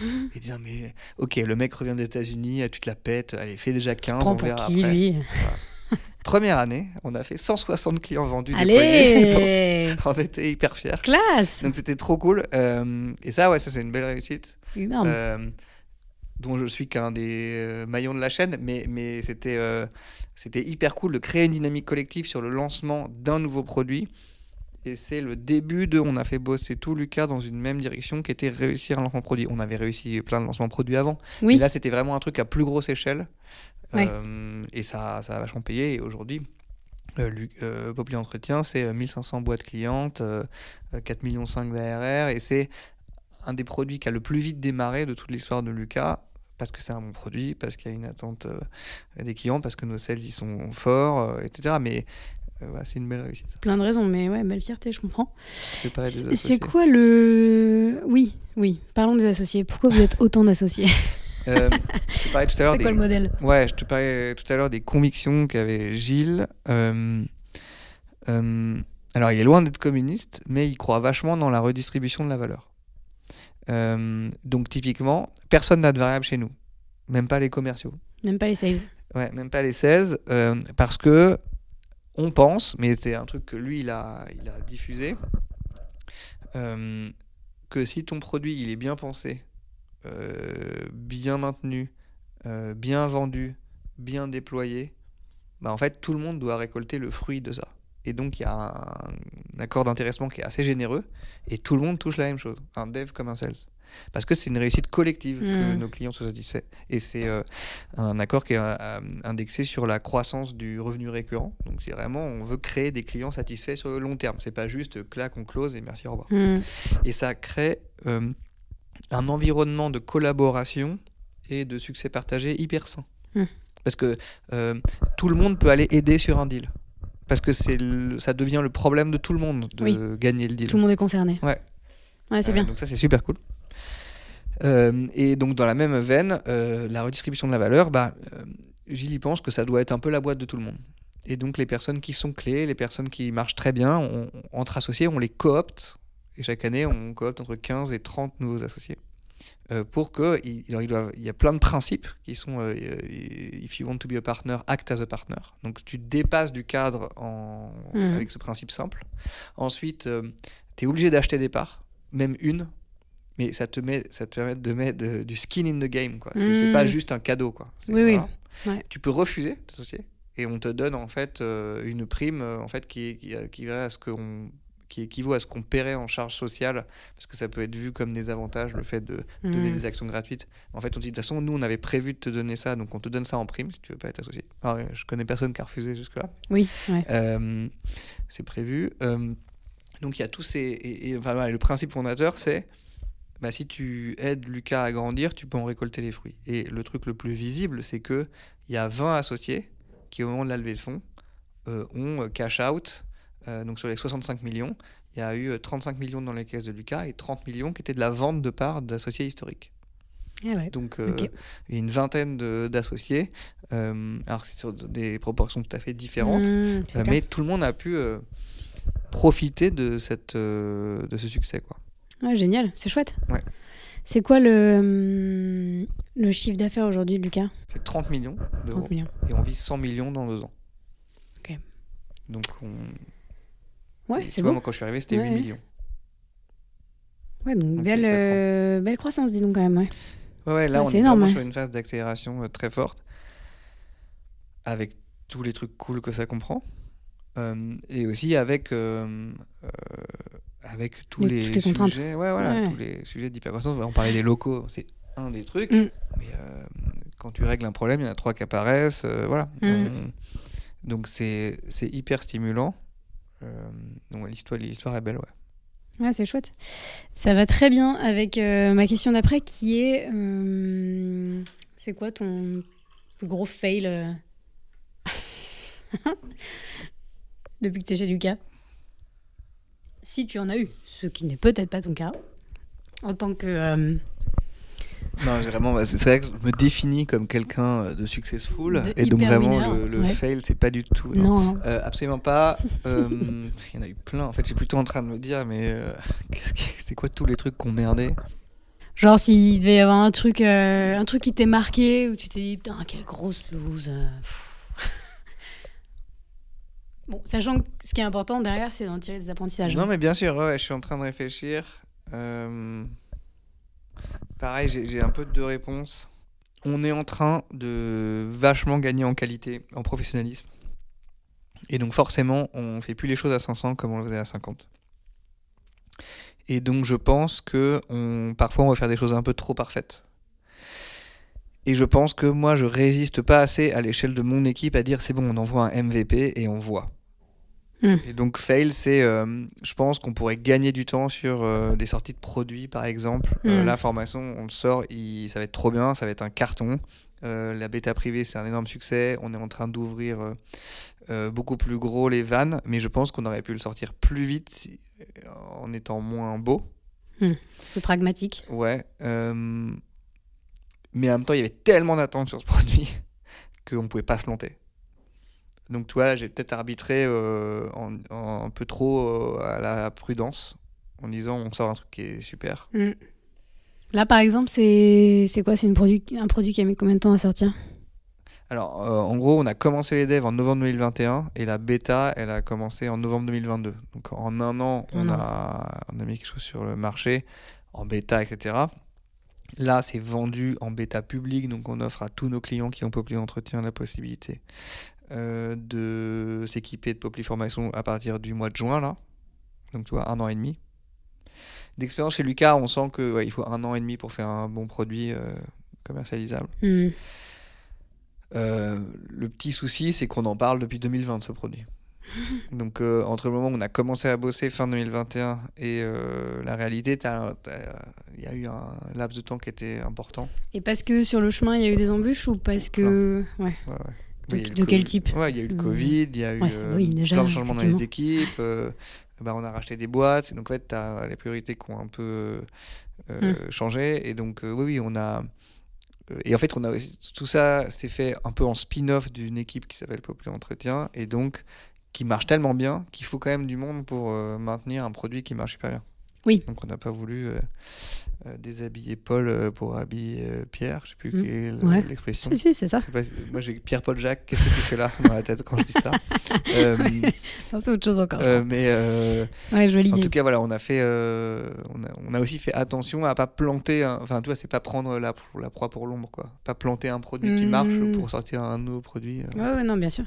Speaker 2: [laughs] et dire mais ok le mec revient des États-Unis, tu te la pètes, allez fais déjà
Speaker 1: Tu te
Speaker 2: 15,
Speaker 1: prends
Speaker 2: on
Speaker 1: pour
Speaker 2: verra
Speaker 1: qui,
Speaker 2: après.
Speaker 1: lui [laughs]
Speaker 2: Première année, on a fait 160 clients vendus donc
Speaker 1: Allez [laughs]
Speaker 2: on était hyper fiers.
Speaker 1: Classe
Speaker 2: Donc c'était trop cool. Euh, et ça ouais ça c'est une belle réussite.
Speaker 1: Énorme.
Speaker 2: Euh, dont je suis qu'un des euh, maillons de la chaîne, mais, mais c'était euh, c'était hyper cool de créer une dynamique collective sur le lancement d'un nouveau produit. Et c'est le début de. On a fait bosser tout Lucas dans une même direction qui était réussir un lancement produit. On avait réussi plein de lancements produits avant.
Speaker 1: Oui.
Speaker 2: Mais là, c'était vraiment un truc à plus grosse échelle.
Speaker 1: Ouais.
Speaker 2: Euh, et ça, ça a vachement payé. Et aujourd'hui, euh, euh, Popli Entretien, c'est euh, 1500 boîtes clientes, euh, euh, 4,5 millions d'ARR. Et c'est un des produits qui a le plus vite démarré de toute l'histoire de Lucas. Parce que c'est un bon produit, parce qu'il y a une attente euh, des clients, parce que nos sales y sont forts, euh, etc. Mais euh, voilà, c'est une belle réussite. ça.
Speaker 1: Plein de raisons, mais ouais, belle fierté, je comprends. C'est quoi le. Oui, oui, parlons des associés. Pourquoi vous êtes autant d'associés?
Speaker 2: Euh, je te parlais tout à [laughs] l'heure
Speaker 1: C'est
Speaker 2: des,
Speaker 1: quoi le modèle?
Speaker 2: Ouais, je te parlais tout à l'heure des convictions qu'avait Gilles. Euh, euh, alors, il est loin d'être communiste, mais il croit vachement dans la redistribution de la valeur. Euh, donc, typiquement, personne n'a de variable chez nous, même pas les commerciaux.
Speaker 1: Même pas les sales.
Speaker 2: Ouais, même pas les 16, euh, parce que on pense, mais c'est un truc que lui, il a, il a diffusé, euh, que si ton produit, il est bien pensé, euh, bien maintenu, euh, bien vendu, bien déployé, bah en fait, tout le monde doit récolter le fruit de ça. Et donc, il y a un, un accord d'intéressement qui est assez généreux, et tout le monde touche la même chose, un dev comme un sales. Parce que c'est une réussite collective que
Speaker 1: Mm.
Speaker 2: nos clients soient satisfaits. Et c'est euh, un accord qui est euh, indexé sur la croissance du revenu récurrent. Donc, c'est vraiment, on veut créer des clients satisfaits sur le long terme. C'est pas juste clac, on close et merci, au revoir.
Speaker 1: Hmm.
Speaker 2: Et ça crée euh, un environnement de collaboration et de succès partagé hyper sain.
Speaker 1: Mm.
Speaker 2: Parce que tout le monde peut aller aider sur un deal. parce que c'est ça devient le problème de tout le monde de
Speaker 1: Oui.
Speaker 2: gagner le deal.
Speaker 1: Tout le monde est concerné.
Speaker 2: Ouais.
Speaker 1: Ouais, c'est bien.
Speaker 2: Donc ça c'est super cool. Euh, et donc dans la même veine, euh, la redistribution de la valeur, bah, euh, Gilles pense que ça doit être un peu la boîte de tout le monde. Et donc les personnes qui sont clés, les personnes qui marchent très bien, on- entre associés, on les coopte. Et chaque année, on coopte entre 15 et 30 nouveaux associés. Euh, pour que, il, y a plein de principes qui sont euh, euh, if you want to be a partner, act as a partner. Donc tu dépasses du cadre en,
Speaker 1: Mhm.
Speaker 2: avec ce principe simple. Ensuite, tu es obligé d'acheter des parts, même une, mais ça te, met, ça te permet de mettre de- du skin in the game. quoi. C'est c'est
Speaker 1: Mhm.
Speaker 2: pas juste un cadeau. Quoi. C'est-
Speaker 1: Oui, oui.
Speaker 2: voilà.
Speaker 1: Ouais.
Speaker 2: Tu peux refuser t'associer et on te donne en fait euh, une prime euh, en fait qui, qui, qui va à ce qu'on qui équivaut à ce qu'on paierait en charge sociale, parce que ça peut être vu comme des avantages, le fait de donner
Speaker 1: Mm.
Speaker 2: des actions gratuites. En fait, on dit de toute façon, nous, on avait prévu de te donner ça, donc on te donne ça en prime si tu veux pas être associé. Alors, euh, je connais personne qui a refusé jusque-là.
Speaker 1: Oui, ouais.
Speaker 2: Euh, c'est prévu. Euh, donc il y a tous ces. Et, et, enfin, voilà, le principe fondateur, c'est bah, si tu aides Lucas à grandir, tu peux en récolter les fruits. Et le truc le plus visible, c'est que il y a 20 associés qui, au moment de la levée de fonds, euh, ont euh, cash out. Euh, donc sur les 65 millions, il y a eu euh, 35 millions dans les caisses de Lucas et 30 millions qui étaient de la vente de parts d'associés historiques.
Speaker 1: Ah ouais.
Speaker 2: Donc, euh, une vingtaine d'associés. Alors, c'est sur des proportions tout à fait différentes.
Speaker 1: Mmh,
Speaker 2: mais tout le monde a pu profiter de, cette, de ce succès. Quoi.
Speaker 1: Ouais, génial, c'est chouette.
Speaker 2: Ouais.
Speaker 1: C'est quoi le, hum, le chiffre d'affaires aujourd'hui, Lucas?
Speaker 2: C'est 30 millions d'euros
Speaker 1: 30 millions.
Speaker 2: et on vise 100 millions dans deux ans.
Speaker 1: Ok.
Speaker 2: Donc, on...
Speaker 1: Ouais, c'est bon.
Speaker 2: moi, quand je suis arrivé, c'était
Speaker 1: Ouais,
Speaker 2: 8
Speaker 1: ouais.
Speaker 2: millions.
Speaker 1: Ouais, donc belle, euh, belle croissance, dis donc quand même. Ouais.
Speaker 2: Ouais, ouais, là, on est
Speaker 1: énorme,
Speaker 2: vraiment sur une phase d'accélération euh, très forte avec tous les trucs cool que ça comprend. Euh, et aussi avec, euh, euh, avec tous
Speaker 1: Les-
Speaker 2: sujets, ouais, voilà,
Speaker 1: Ouais.
Speaker 2: tous les sujets d'hypercroissance. On parlait des locaux, c'est un des trucs.
Speaker 1: Mm.
Speaker 2: Mais euh, quand tu règles un problème, il y en a trois qui apparaissent. euh, voilà.
Speaker 1: Mm.
Speaker 2: On- donc c'est c'est hyper stimulant. Euh, donc l'histoire l'histoire est belle, ouais.
Speaker 1: Ouais, c'est chouette. Ça va très bien avec ma question d'après qui est c'est quoi ton plus gros fail [laughs] depuis que tu es chez Lucas? Si tu en as eu, ce qui n'est peut-être pas ton cas, en tant que. euh,
Speaker 2: Non, vraiment, c'est vrai que je me définis comme quelqu'un de successful.
Speaker 1: De
Speaker 2: et donc vraiment, le, le
Speaker 1: ouais.
Speaker 2: fail, c'est pas du tout. non. Euh, absolument pas. Euh, [laughs] Il y en a eu plein. En fait, j'ai plutôt en train de me dire, mais [laughs] c'est quoi tous les trucs qu'on merdé
Speaker 1: Genre s'il devait y avoir un truc, un truc qui t'est marqué où tu t'es dit putain quelle grosse loose. pff. Bon, sachant que ce qui est important derrière, c'est d'en tirer des apprentissages.
Speaker 2: Non,
Speaker 1: hein.
Speaker 2: mais bien sûr, ouais, je suis en train de réfléchir. Euh, Pareil, j'ai j'ai un peu de deux réponses. On est en train de vachement gagner en qualité, en professionnalisme. Et donc forcément, on fait plus les choses à 500 comme on le faisait à 50. Et donc je pense que on, parfois on va faire des choses un peu trop parfaites. Et je pense que moi je résiste pas assez à l'échelle de mon équipe à dire c'est bon on envoie un MVP et on voit.
Speaker 1: Hmm.
Speaker 2: Et donc fail c'est euh, je pense qu'on pourrait gagner du temps sur euh, des sorties de produits par exemple. Euh,
Speaker 1: Hmm.
Speaker 2: la formation on le sort, il- ça va être trop bien, ça va être un carton. La bêta privée c'est un énorme succès. On est en train d'ouvrir beaucoup plus gros les vannes, mais je pense qu'on aurait pu le sortir plus vite si- en étant moins beau.
Speaker 1: C'est pragmatique.
Speaker 2: Ouais. Mais en même temps, il y avait tellement d'attentes sur ce produit [laughs] qu'on ne pouvait pas se planter. Donc, tu vois, là, j'ai peut-être arbitré euh, en, en- un peu trop euh, à la prudence en disant on sort un truc qui est super.
Speaker 1: Mm. Là, par exemple, c'est quoi? C'est un produit qui a mis combien de temps à sortir?
Speaker 2: Alors, euh, en gros, on a commencé les devs en novembre 2021 et la bêta, elle a commencé en novembre 2022. Donc, en un an, on, a, on a mis quelque chose sur le marché, en bêta, etc. Là, c'est vendu en bêta publique, donc on offre à tous nos clients qui ont Poply Entretien la possibilité de s'équiper de Poply Formation à partir du mois de juin, là. Donc, tu vois, un an et demi. D'expérience chez Lucas, on sent qu'il il faut un an et demi pour faire un bon produit euh, commercialisable.
Speaker 1: Mm.
Speaker 2: Euh, le petit souci, c'est qu'on en parle depuis 2020 de ce produit. [laughs] Donc, euh, entre le moment où on a commencé à bosser fin 2021 et euh, la réalité, il y a eu un laps de temps qui était important.
Speaker 1: Et parce que sur le chemin, il y a eu des embûches ou parce que. Ouais.
Speaker 2: Ouais, ouais. Oui,
Speaker 1: de
Speaker 2: le
Speaker 1: quel
Speaker 2: Covid.
Speaker 1: type
Speaker 2: Ouais, il y a eu le
Speaker 1: Euh,
Speaker 2: Covid, il y a eu
Speaker 1: ouais,
Speaker 2: euh,
Speaker 1: oui, déjà,
Speaker 2: plein de changements dans les équipes. euh, bah, on a racheté des boîtes, et donc en fait, tu as les priorités qui ont un peu euh,
Speaker 1: Mm.
Speaker 2: changé. Et donc, oui, oui, on a. Et en fait, on a tout ça s'est fait un peu en spin-off d'une équipe qui s'appelle Populaire Entretien, et donc qui marche tellement bien qu'il faut quand même du monde pour euh, maintenir un produit qui marche super bien.
Speaker 1: Oui.
Speaker 2: Donc on n'a pas voulu euh, euh, déshabiller Paul euh, pour habiller Pierre, je sais plus
Speaker 1: Mm.
Speaker 2: quelle est
Speaker 1: Ouais.
Speaker 2: l'expression.
Speaker 1: Si, si, c'est ça.
Speaker 2: Pas moi j'ai Pierre-Paul Jacques, qu'est-ce que tu fais là dans la tête quand je dis ça [laughs] Euh,
Speaker 1: c'est autre chose encore.
Speaker 2: euh. Mais
Speaker 1: ouais,
Speaker 2: en tout cas, voilà, on a fait, on, a, on a aussi fait attention à pas planter, enfin, tu vois, c'est pas prendre la, la proie pour l'ombre, quoi. Pas planter un produit qui marche
Speaker 1: Mm.
Speaker 2: pour sortir un nouveau produit.
Speaker 1: Ouais, ouais, non, bien sûr.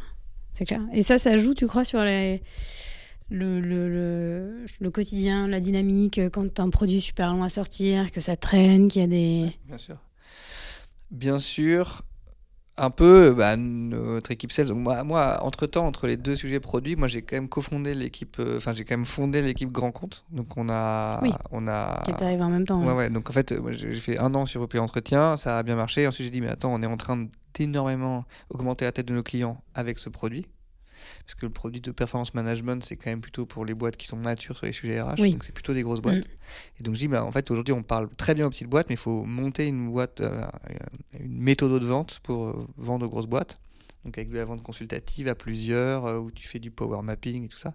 Speaker 1: C'est clair. Et ça, ça joue, tu crois, sur les... le, le, le, le quotidien, la dynamique, euh, quand un produit super long à sortir, que ça traîne, qu'il y a des.
Speaker 2: Bien sûr. Bien sûr, un peu bah, notre équipe sales. Donc moi, moi entre temps, entre les deux sujets produits, moi j'ai quand même cofondé l'équipe, euh, enfin j'ai quand même fondé l'équipe Grand Compte. Donc on a,
Speaker 1: Oui.
Speaker 2: on a,
Speaker 1: qui est arrivé en même temps.
Speaker 2: Ouais,
Speaker 1: hein.
Speaker 2: ouais. Donc en fait, j'ai fait un an sur Populaire Entretien, ça a bien marché. Ensuite, j'ai dit, mais attends, on est en train d'énormément augmenter la tête de nos clients avec ce produit. Parce que le produit de performance management, c'est quand même plutôt pour les boîtes qui sont matures sur les sujets RH.
Speaker 1: Oui.
Speaker 2: Donc c'est plutôt des grosses boîtes. Et donc je dis, bah, en fait, aujourd'hui, on parle très bien aux petites boîtes, mais il faut monter une boîte, euh, une méthode de vente pour euh, vendre aux grosses boîtes. Donc avec de la vente consultative à plusieurs, euh, où tu fais du power mapping et tout ça.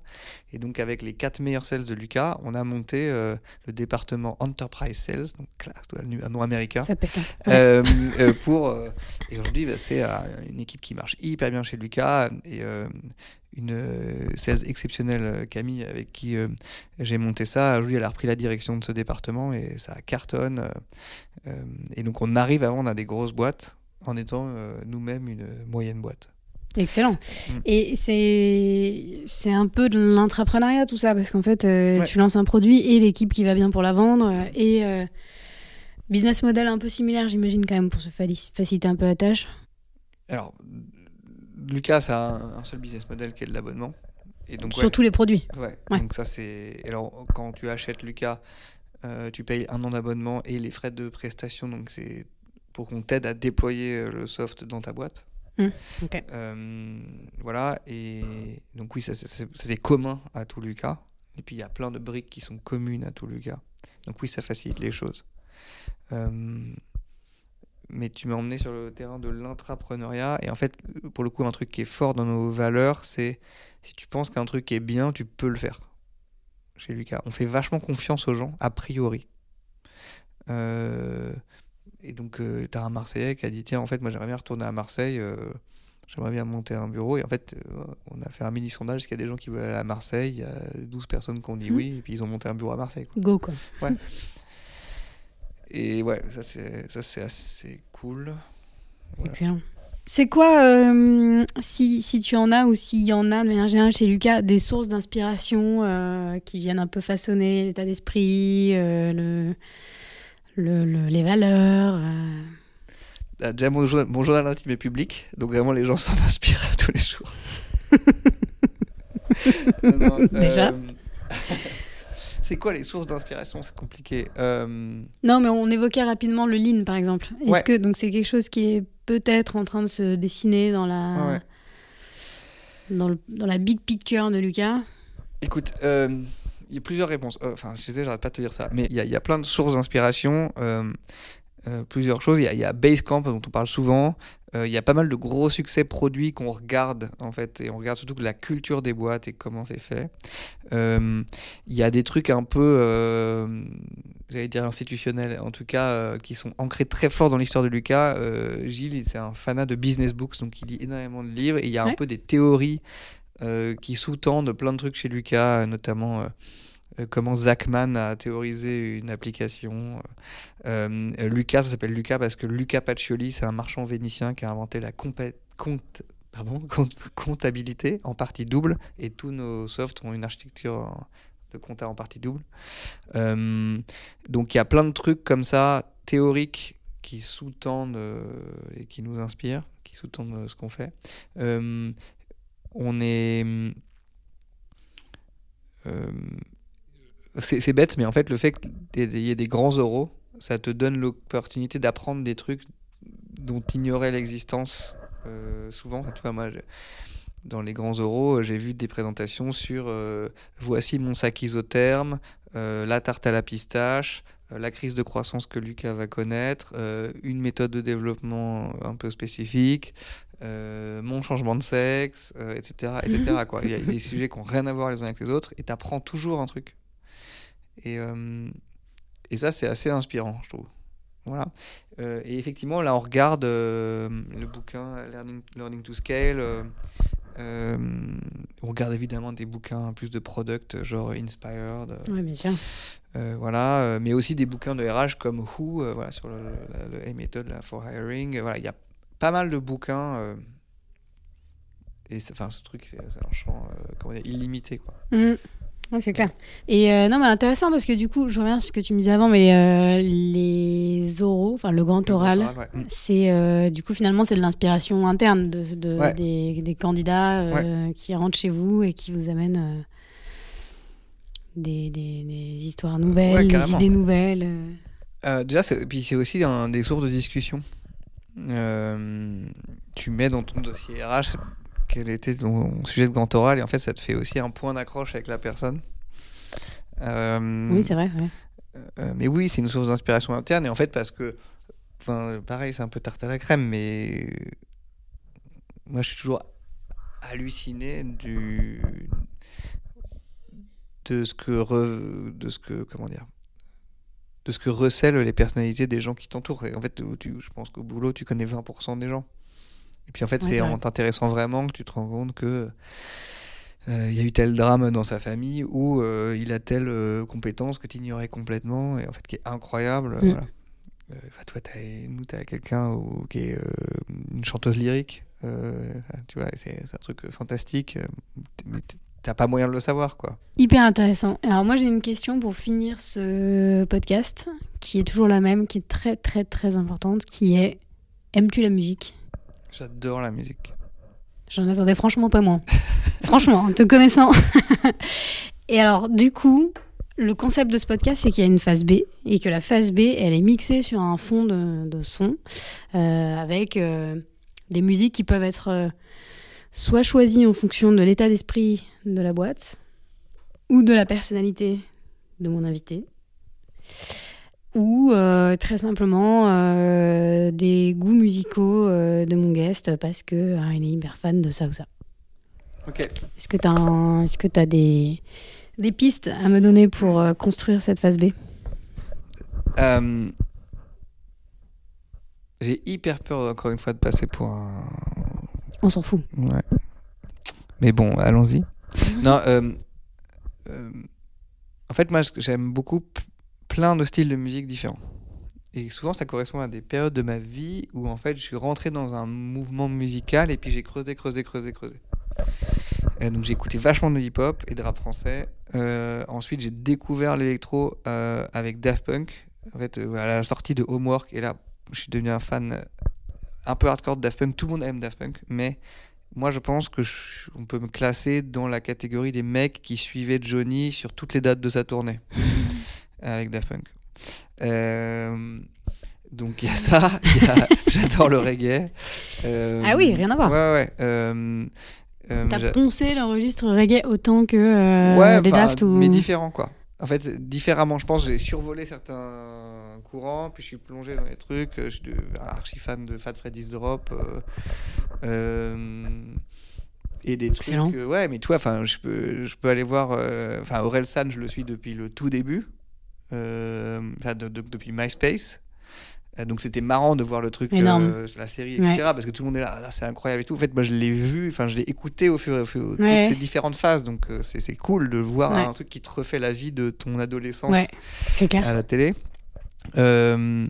Speaker 2: Et donc avec les quatre meilleurs sales de Lucas, on a monté euh, le département Enterprise Sales, donc un nom américain,
Speaker 1: Ça pète. hein.
Speaker 2: Euh, euh, pour et aujourd'hui bah, c'est une équipe qui marche hyper bien chez Lucas et une sales exceptionnelle Camille avec qui j'ai monté ça aujourd'hui elle a repris la direction de ce département et ça cartonne et donc on arrive à vendre à des grosses boîtes en étant euh, nous-mêmes une moyenne boîte
Speaker 1: Excellent.
Speaker 2: Mm.
Speaker 1: Et c'est c'est un peu de l'intrapreneuriat tout ça parce qu'en fait euh,
Speaker 2: Ouais.
Speaker 1: tu lances un produit et l'équipe qui va bien pour la vendre euh, et euh, business model un peu similaire j'imagine quand même pour se faciliter un peu la tâche.
Speaker 2: alors Lucas a un, un seul business model qui est de l'abonnement et donc ouais,
Speaker 1: Sur tous les produits.
Speaker 2: Ouais,
Speaker 1: Ouais.
Speaker 2: donc ça c'est. Alors quand tu achètes Lucas, euh, tu payes un an d'abonnement et les frais de prestation, donc c'est pour qu'on t'aide à déployer euh, le soft dans ta boîte.
Speaker 1: Ok.
Speaker 2: Euh, voilà, et donc oui, ça, ça, ça, ça, c'est commun à tout Lucas. Et puis il y a plein de briques qui sont communes à tout Lucas. Donc oui, ça facilite les choses. Euh, mais tu m'as emmené sur le terrain de l'intrapreneuriat. Et en fait, pour le coup, un truc qui est fort dans nos valeurs, c'est si tu penses qu'un truc est bien, tu peux le faire. Chez Lucas, on fait vachement confiance aux gens, a priori. Euh, et donc, euh, tu as un Marseillais qui a dit Tiens, en fait, moi, j'aimerais bien retourner à Marseille. euh, J'aimerais bien monter un bureau. Et en fait, euh, on a fait un mini sondage. Est-ce qu'il y a des gens qui veulent aller à Marseille Il y a 12 personnes qui ont dit
Speaker 1: Mhm.
Speaker 2: oui. Et puis, ils ont monté un bureau à Marseille. quoi.
Speaker 1: Go quoi.
Speaker 2: Et ouais, ça, c'est ça, c'est assez cool. Voilà.
Speaker 1: Excellent. C'est quoi, euh, si, si tu en as ou s'il y en a de manière générale chez Lucas, des sources d'inspiration euh, qui viennent un peu façonner l'état d'esprit, euh, le, le, le- les valeurs euh.
Speaker 2: Ah, Déjà, mon journal, mon journal intime est public. Donc, vraiment, les gens s'en [laughs] inspirent tous les jours. [laughs] Non, non,
Speaker 1: Déjà.
Speaker 2: euh, [laughs] C'est quoi les sources d'inspiration? C'est compliqué. Euh,
Speaker 1: Non, mais on évoquait rapidement le lean, par exemple. Est-ce
Speaker 2: Ouais.
Speaker 1: que donc c'est quelque chose qui est peut-être en train de se dessiner dans la
Speaker 2: ouais.
Speaker 1: dans, le- dans la big picture de Lucas?
Speaker 2: Écoute, euh, il y a plusieurs réponses. Euh, Enfin, je sais, j'arrête pas de te dire ça. Mais il y, y a plein de sources d'inspiration. euh, euh, plusieurs choses. Il y, a- il y a Basecamp dont on parle souvent. Euh, il y a pas mal de gros succès produits qu'on regarde en fait et on regarde surtout la culture des boîtes et comment c'est fait. Euh, il y a des trucs un peu, j'allais dire institutionnels, en tout cas qui sont ancrés très fort dans l'histoire de Lucas. Gilles, c'est un fanat de business books donc il lit énormément de livres et il y a un peu des théories qui sous-tendent plein de trucs chez Lucas, notamment comment Zachman a théorisé une application. Euh, euh, Lucas, ça s'appelle Lucas parce que Luca Pacioli, c'est un marchand vénitien qui a inventé la [laughs] comptabilité en partie double et tous nos softs ont une architecture de compta en partie double. Euh, donc il y a plein de trucs comme ça, théoriques, qui sous-tendent euh, et qui nous inspirent, qui sous-tendent euh, ce qu'on fait. Euh, on est. c'est bête, mais en fait, le fait qu'il y ait des grands euros, ça te donne l'opportunité d'apprendre des trucs dont tu ignorais l'existence Euh, souvent, tu vois, moi, je- dans les grands oraux, euh, j'ai vu des présentations sur euh, voici mon sac isotherme, euh, la tarte à la pistache, la crise de croissance que Lucas va connaître, une méthode de développement un peu spécifique, euh, mon changement de sexe, euh, etc. etc. quoi. Il y a des [laughs] sujets qui n'ont rien à voir les uns avec les autres et tu apprends toujours un truc. Et, euh, et ça, c'est assez inspirant, je trouve. Voilà. Euh, et effectivement, là, on regarde euh, le bouquin Learning, Learning to Scale. euh, on regarde évidemment des bouquins plus de product, genre Inspired.
Speaker 1: Oui, bien sûr.
Speaker 2: voilà, mais aussi des bouquins de RH comme Who, voilà, sur le, le, le A méthode là, for hiring. voilà, il y a pas mal de bouquins. et enfin, ce truc, c'est un champ comment dire, illimité. Quoi.
Speaker 1: Mhm. Ouais, c'est clair. Et euh, non, mais intéressant parce que du coup, je reviens sur ce que tu me disais avant, mais euh, les oraux, enfin le grand oral,
Speaker 2: ouais.
Speaker 1: C'est euh, du coup finalement c'est de l'inspiration interne de, de-
Speaker 2: Ouais.
Speaker 1: des, des candidats qui rentrent chez vous et qui vous amènent des, des- des histoires nouvelles, des idées nouvelles.
Speaker 2: déjà, c'est- puis c'est aussi un, des sources de discussion. Tu mets dans ton dossier RH quel était ton sujet de grand oral et en fait, ça te fait aussi un point d'accroche avec la personne. Euh,
Speaker 1: Oui, c'est vrai. ouais.
Speaker 2: Euh, mais oui, c'est une source d'inspiration interne. Et en fait, parce que, enfin, pareil, c'est un peu tarte à la crème, mais moi, je suis toujours halluciné du de ce que re- de ce que comment dire de ce que recèlent les personnalités des gens qui t'entourent. Et en fait, tu- je pense qu'au boulot, tu connais 20% des gens. Et puis en fait, c'est en t'intéressant vraiment que tu te rends compte que euh, il y a eu tel drame dans sa famille ou euh, il a telle euh, compétence que tu ignorais complètement et en fait qui est incroyable.
Speaker 1: Mm.
Speaker 2: Voilà. Toi, t'as, nous, tu as quelqu'un qui est une chanteuse lyrique. tu vois, c'est, un truc fantastique. mais t'as pas moyen de le savoir, quoi.
Speaker 1: Hyper intéressant. Alors moi j'ai une question pour finir ce podcast qui est toujours la même, qui est très très très importante, qui est aimes-tu la musique?
Speaker 2: J'adore la musique.
Speaker 1: J'en attendais franchement pas moins. [laughs] franchement, en te connaissant. [laughs] et alors, du coup, le concept de ce podcast, c'est qu'il y a une phase B et que la phase B, elle est mixée sur un fond de, de son euh, avec euh, des musiques qui peuvent être euh, soit choisies en fonction de l'état d'esprit de la boîte ou de la personnalité de mon invité ou euh, très simplement euh, des goûts musicaux euh, de mon guest parce que ah, il est hyper fan de ça ou ça.
Speaker 2: Ok.
Speaker 1: Est-ce que tu as, est-ce que as des, des pistes à me donner pour construire cette phase B?
Speaker 2: J'ai hyper peur, encore une fois, de passer pour un.
Speaker 1: On s'en fout.
Speaker 2: Ouais. Mais bon, allons-y. [laughs] non, en fait, moi, j'aime beaucoup plein de styles de musique différents. Et souvent, ça correspond à des périodes de ma vie où, en fait, je suis rentré dans un mouvement musical et puis j'ai creusé, creusé, creusé, creusé. Donc, j'ai écouté vachement de hip-hop et de rap français. Euh, ensuite, j'ai découvert l'électro euh, avec Daft Punk. En fait, euh, à la sortie de Homework, et là, je suis devenu un fan un peu hardcore de Daft Punk. Tout le monde aime Daft Punk, mais moi, je pense que je- on peut me classer dans la catégorie des mecs qui suivaient Johnny sur toutes les dates de sa tournée [laughs] avec Daft Punk. Euh, donc il y a ça, [laughs] j'adore le reggae. Euh,
Speaker 1: Ah oui, rien à voir.
Speaker 2: Ouais, ouais. euh, euh,
Speaker 1: T'as poncé le registre reggae autant que euh,
Speaker 2: ouais,
Speaker 1: les Daft ou...
Speaker 2: mais différent quoi. En fait, différemment, je pense, j'ai survolé certains courants, puis je suis plongé dans les trucs. Je suis de- archi fan de Fat Freddy's Drop. euh, euh, et des
Speaker 1: Excellent.
Speaker 2: trucs. euh, ouais, mais toi, enfin, je peux, je peux aller voir. euh, Enfin, Aurel San, je le suis depuis le tout début. Euh, Enfin, de- de- depuis MySpace. Euh, Donc c'était marrant de voir le truc, euh, la série, etc.
Speaker 1: Ouais.
Speaker 2: Parce que tout le monde est là, Ah, c'est incroyable et tout. En fait, moi je l'ai vu, enfin je l'ai écouté au fur et à mesure,
Speaker 1: Ouais.
Speaker 2: ces différentes phases. Donc euh, c'est cool de voir
Speaker 1: Ouais.
Speaker 2: un truc qui te refait la vie de ton adolescence
Speaker 1: clair.
Speaker 2: à la télé. Euh,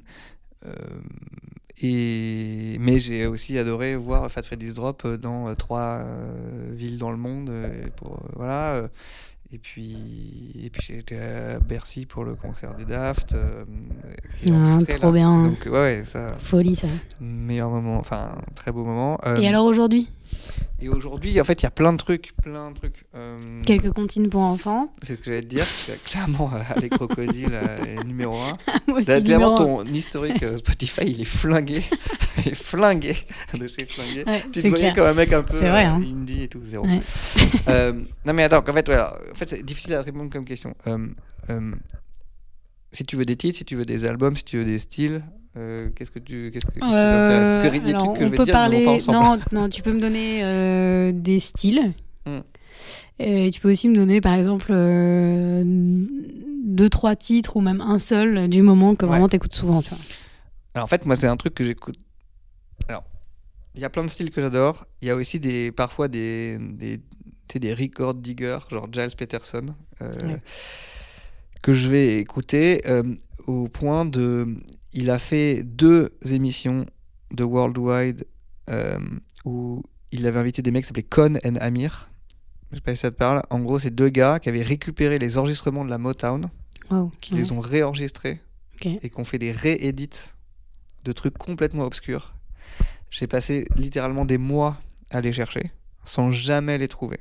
Speaker 2: et mais j'ai aussi adoré voir Fat Freddy's Drop dans trois villes dans le monde. pour, voilà. Et puis, et puis j'ai été à Bercy pour le concert des Daft. euh,
Speaker 1: Ah, trop
Speaker 2: là.
Speaker 1: bien.
Speaker 2: Donc ouais, ça,
Speaker 1: Folie ça.
Speaker 2: meilleur moment, enfin très beau moment. Euh,
Speaker 1: Et alors aujourd'hui?
Speaker 2: Et aujourd'hui, en fait, il y a plein de trucs, plein de trucs. Euh,
Speaker 1: Quelques comptines pour enfants.
Speaker 2: C'est ce que j'allais te dire. Clairement, euh, les crocodiles est numéro un. [laughs]
Speaker 1: Moi aussi,
Speaker 2: Là, Clairement, ton historique euh, Spotify, il est flingué. [laughs] il est flingué de chez flingué.
Speaker 1: Ouais,
Speaker 2: Tu
Speaker 1: c'est
Speaker 2: te voyais comme un mec un peu
Speaker 1: vrai,
Speaker 2: euh,
Speaker 1: hein.
Speaker 2: indie et tout, zéro.
Speaker 1: Ouais. [laughs]
Speaker 2: Euh, non mais attends, en fait, voilà, en fait c'est difficile à répondre comme question. Euh, euh, si tu veux des titres, si tu veux des albums, si tu veux des styles, euh, qu'est-ce que tu, qu'est-ce que, t'intéresse? Parce que
Speaker 1: Euh,
Speaker 2: des
Speaker 1: alors,
Speaker 2: trucs que
Speaker 1: on
Speaker 2: je vais
Speaker 1: peut
Speaker 2: dire,
Speaker 1: parler.
Speaker 2: pas.
Speaker 1: Non, non, tu peux me donner euh, des styles.
Speaker 2: Hmm.
Speaker 1: Et tu peux aussi me donner, par exemple, euh, deux, trois titres ou même un seul du moment que
Speaker 2: Ouais.
Speaker 1: vraiment t'écoutes souvent. Tu vois.
Speaker 2: Alors en fait, moi, c'est un truc que j'écoute. Alors, il y a plein de styles que j'adore. Il y a aussi des, parfois des, des, des record diggers, genre Giles Peterson, euh,
Speaker 1: Ouais.
Speaker 2: que je vais écouter euh, au point de. Il a fait deux émissions de Worldwide euh, où il avait invité des mecs qui s'appelaient Con and Amir. Je sais pas si ça te parle. En gros, c'est deux gars qui avaient récupéré les enregistrements de la Motown,
Speaker 1: Wow.
Speaker 2: qui
Speaker 1: Ouais.
Speaker 2: les ont réenregistrés
Speaker 1: Ok.
Speaker 2: et qu'on fait des réédits de trucs complètement obscurs. J'ai passé littéralement des mois à les chercher sans jamais les trouver.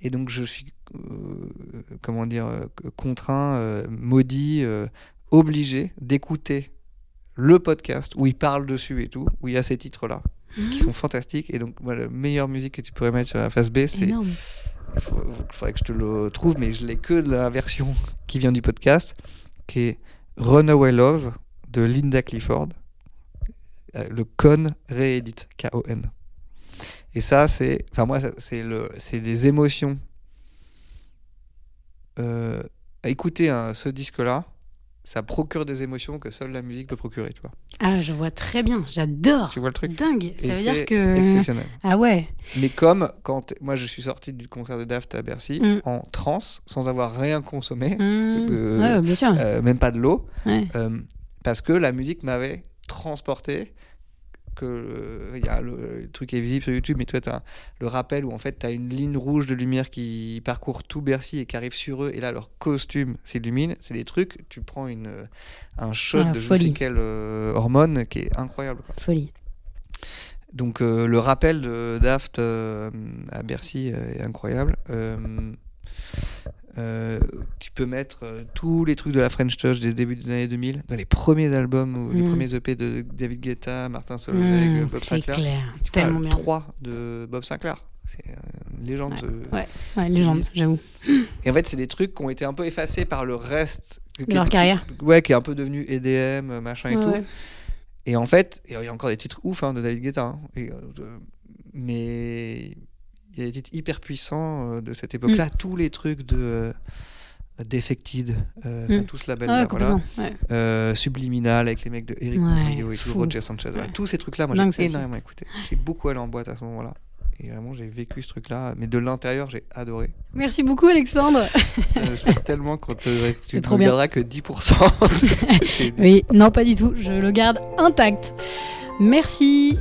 Speaker 2: Et donc je suis, euh, comment dire, euh, contraint, euh, maudit, euh, obligé d'écouter le podcast où il parle dessus et tout, où il y a ces titres-là qui sont fantastiques. Et donc moi, la meilleure musique que tu pourrais mettre sur la face B, c'est il faudrait que je te le trouve, mais je l'ai que de la version qui vient du podcast, qui est Runaway Love de Linda Clifford. Euh, Le con réédite, K-O-N. Et ça, c'est. Enfin, moi, c'est le, des émotions. Euh, écouter un- ce disque-là, ça procure des émotions que seule la musique peut procurer, tu vois.
Speaker 1: Ah, je vois très bien. J'adore.
Speaker 2: Tu vois le truc
Speaker 1: Dingue. Ça
Speaker 2: Et
Speaker 1: veut dire que.
Speaker 2: Exceptionnel.
Speaker 1: Ah ouais.
Speaker 2: Mais comme quand moi je suis sorti du concert de Daft à Bercy
Speaker 1: Mm.
Speaker 2: en transe, sans avoir rien consommé, de-
Speaker 1: Ouais, bien sûr.
Speaker 2: euh, même pas de l'eau,
Speaker 1: Ouais.
Speaker 2: euh, parce que la musique m'avait transporté. Que euh, y a le, le truc est visible sur YouTube, mais toi, t'as le rappel où en fait, tu as une ligne rouge de lumière qui parcourt tout Bercy et qui arrive sur eux, et là, leur costume s'illumine. C'est des trucs, tu prends une, un shot
Speaker 1: Ah,
Speaker 2: de je
Speaker 1: folie.
Speaker 2: sais quelle euh, hormone qui est incroyable. quoi.
Speaker 1: Folie.
Speaker 2: Donc euh, le rappel de Daft euh, à Bercy est incroyable. Euh, euh, tu peux mettre euh, tous les trucs de la French Touch des débuts des années 2000, dans les premiers albums ou les
Speaker 1: Mm.
Speaker 2: premiers EP de David Guetta, Martin Solveig,
Speaker 1: Mmh,
Speaker 2: Bob
Speaker 1: c'est
Speaker 2: Sinclair.
Speaker 1: clair.
Speaker 2: Tu
Speaker 1: Tellement
Speaker 2: le
Speaker 1: bien.
Speaker 2: 3 de Bob Sinclair. C'est euh, une légende.
Speaker 1: Ouais, ouais, légende, j'avoue.
Speaker 2: Et en fait, c'est des trucs qui ont été un peu effacés par le reste
Speaker 1: De leur
Speaker 2: est-
Speaker 1: carrière.
Speaker 2: Ouais, qui est un peu devenu EDM, machin et
Speaker 1: Ouais,
Speaker 2: tout. Et en fait, il y a encore des titres ouf hein, de David Guetta. hein. Et, euh, euh, mais il y a des titres hyper puissants euh, de cette époque-là. Tous les trucs de euh, Defected, euh,
Speaker 1: Mm.
Speaker 2: tout ce label-là, voilà.
Speaker 1: Ouais.
Speaker 2: Euh, Subliminal avec les mecs de Eric
Speaker 1: Ouais,
Speaker 2: et tout. Roger Sanchez.
Speaker 1: Ouais.
Speaker 2: Tous ces trucs-là, moi
Speaker 1: Dingue, ça
Speaker 2: j'ai énormément écouté. J'ai beaucoup allé en boîte à ce moment-là. Et vraiment, j'ai vécu ce truc-là. Mais de l'intérieur, j'ai adoré.
Speaker 1: Merci beaucoup, Alexandre. [laughs]
Speaker 2: Euh, J'espère tellement qu'on te, tu ne garderas que 10%. de ce que j'ai dit.
Speaker 1: Oui, non, pas du tout. Je le garde intact. Merci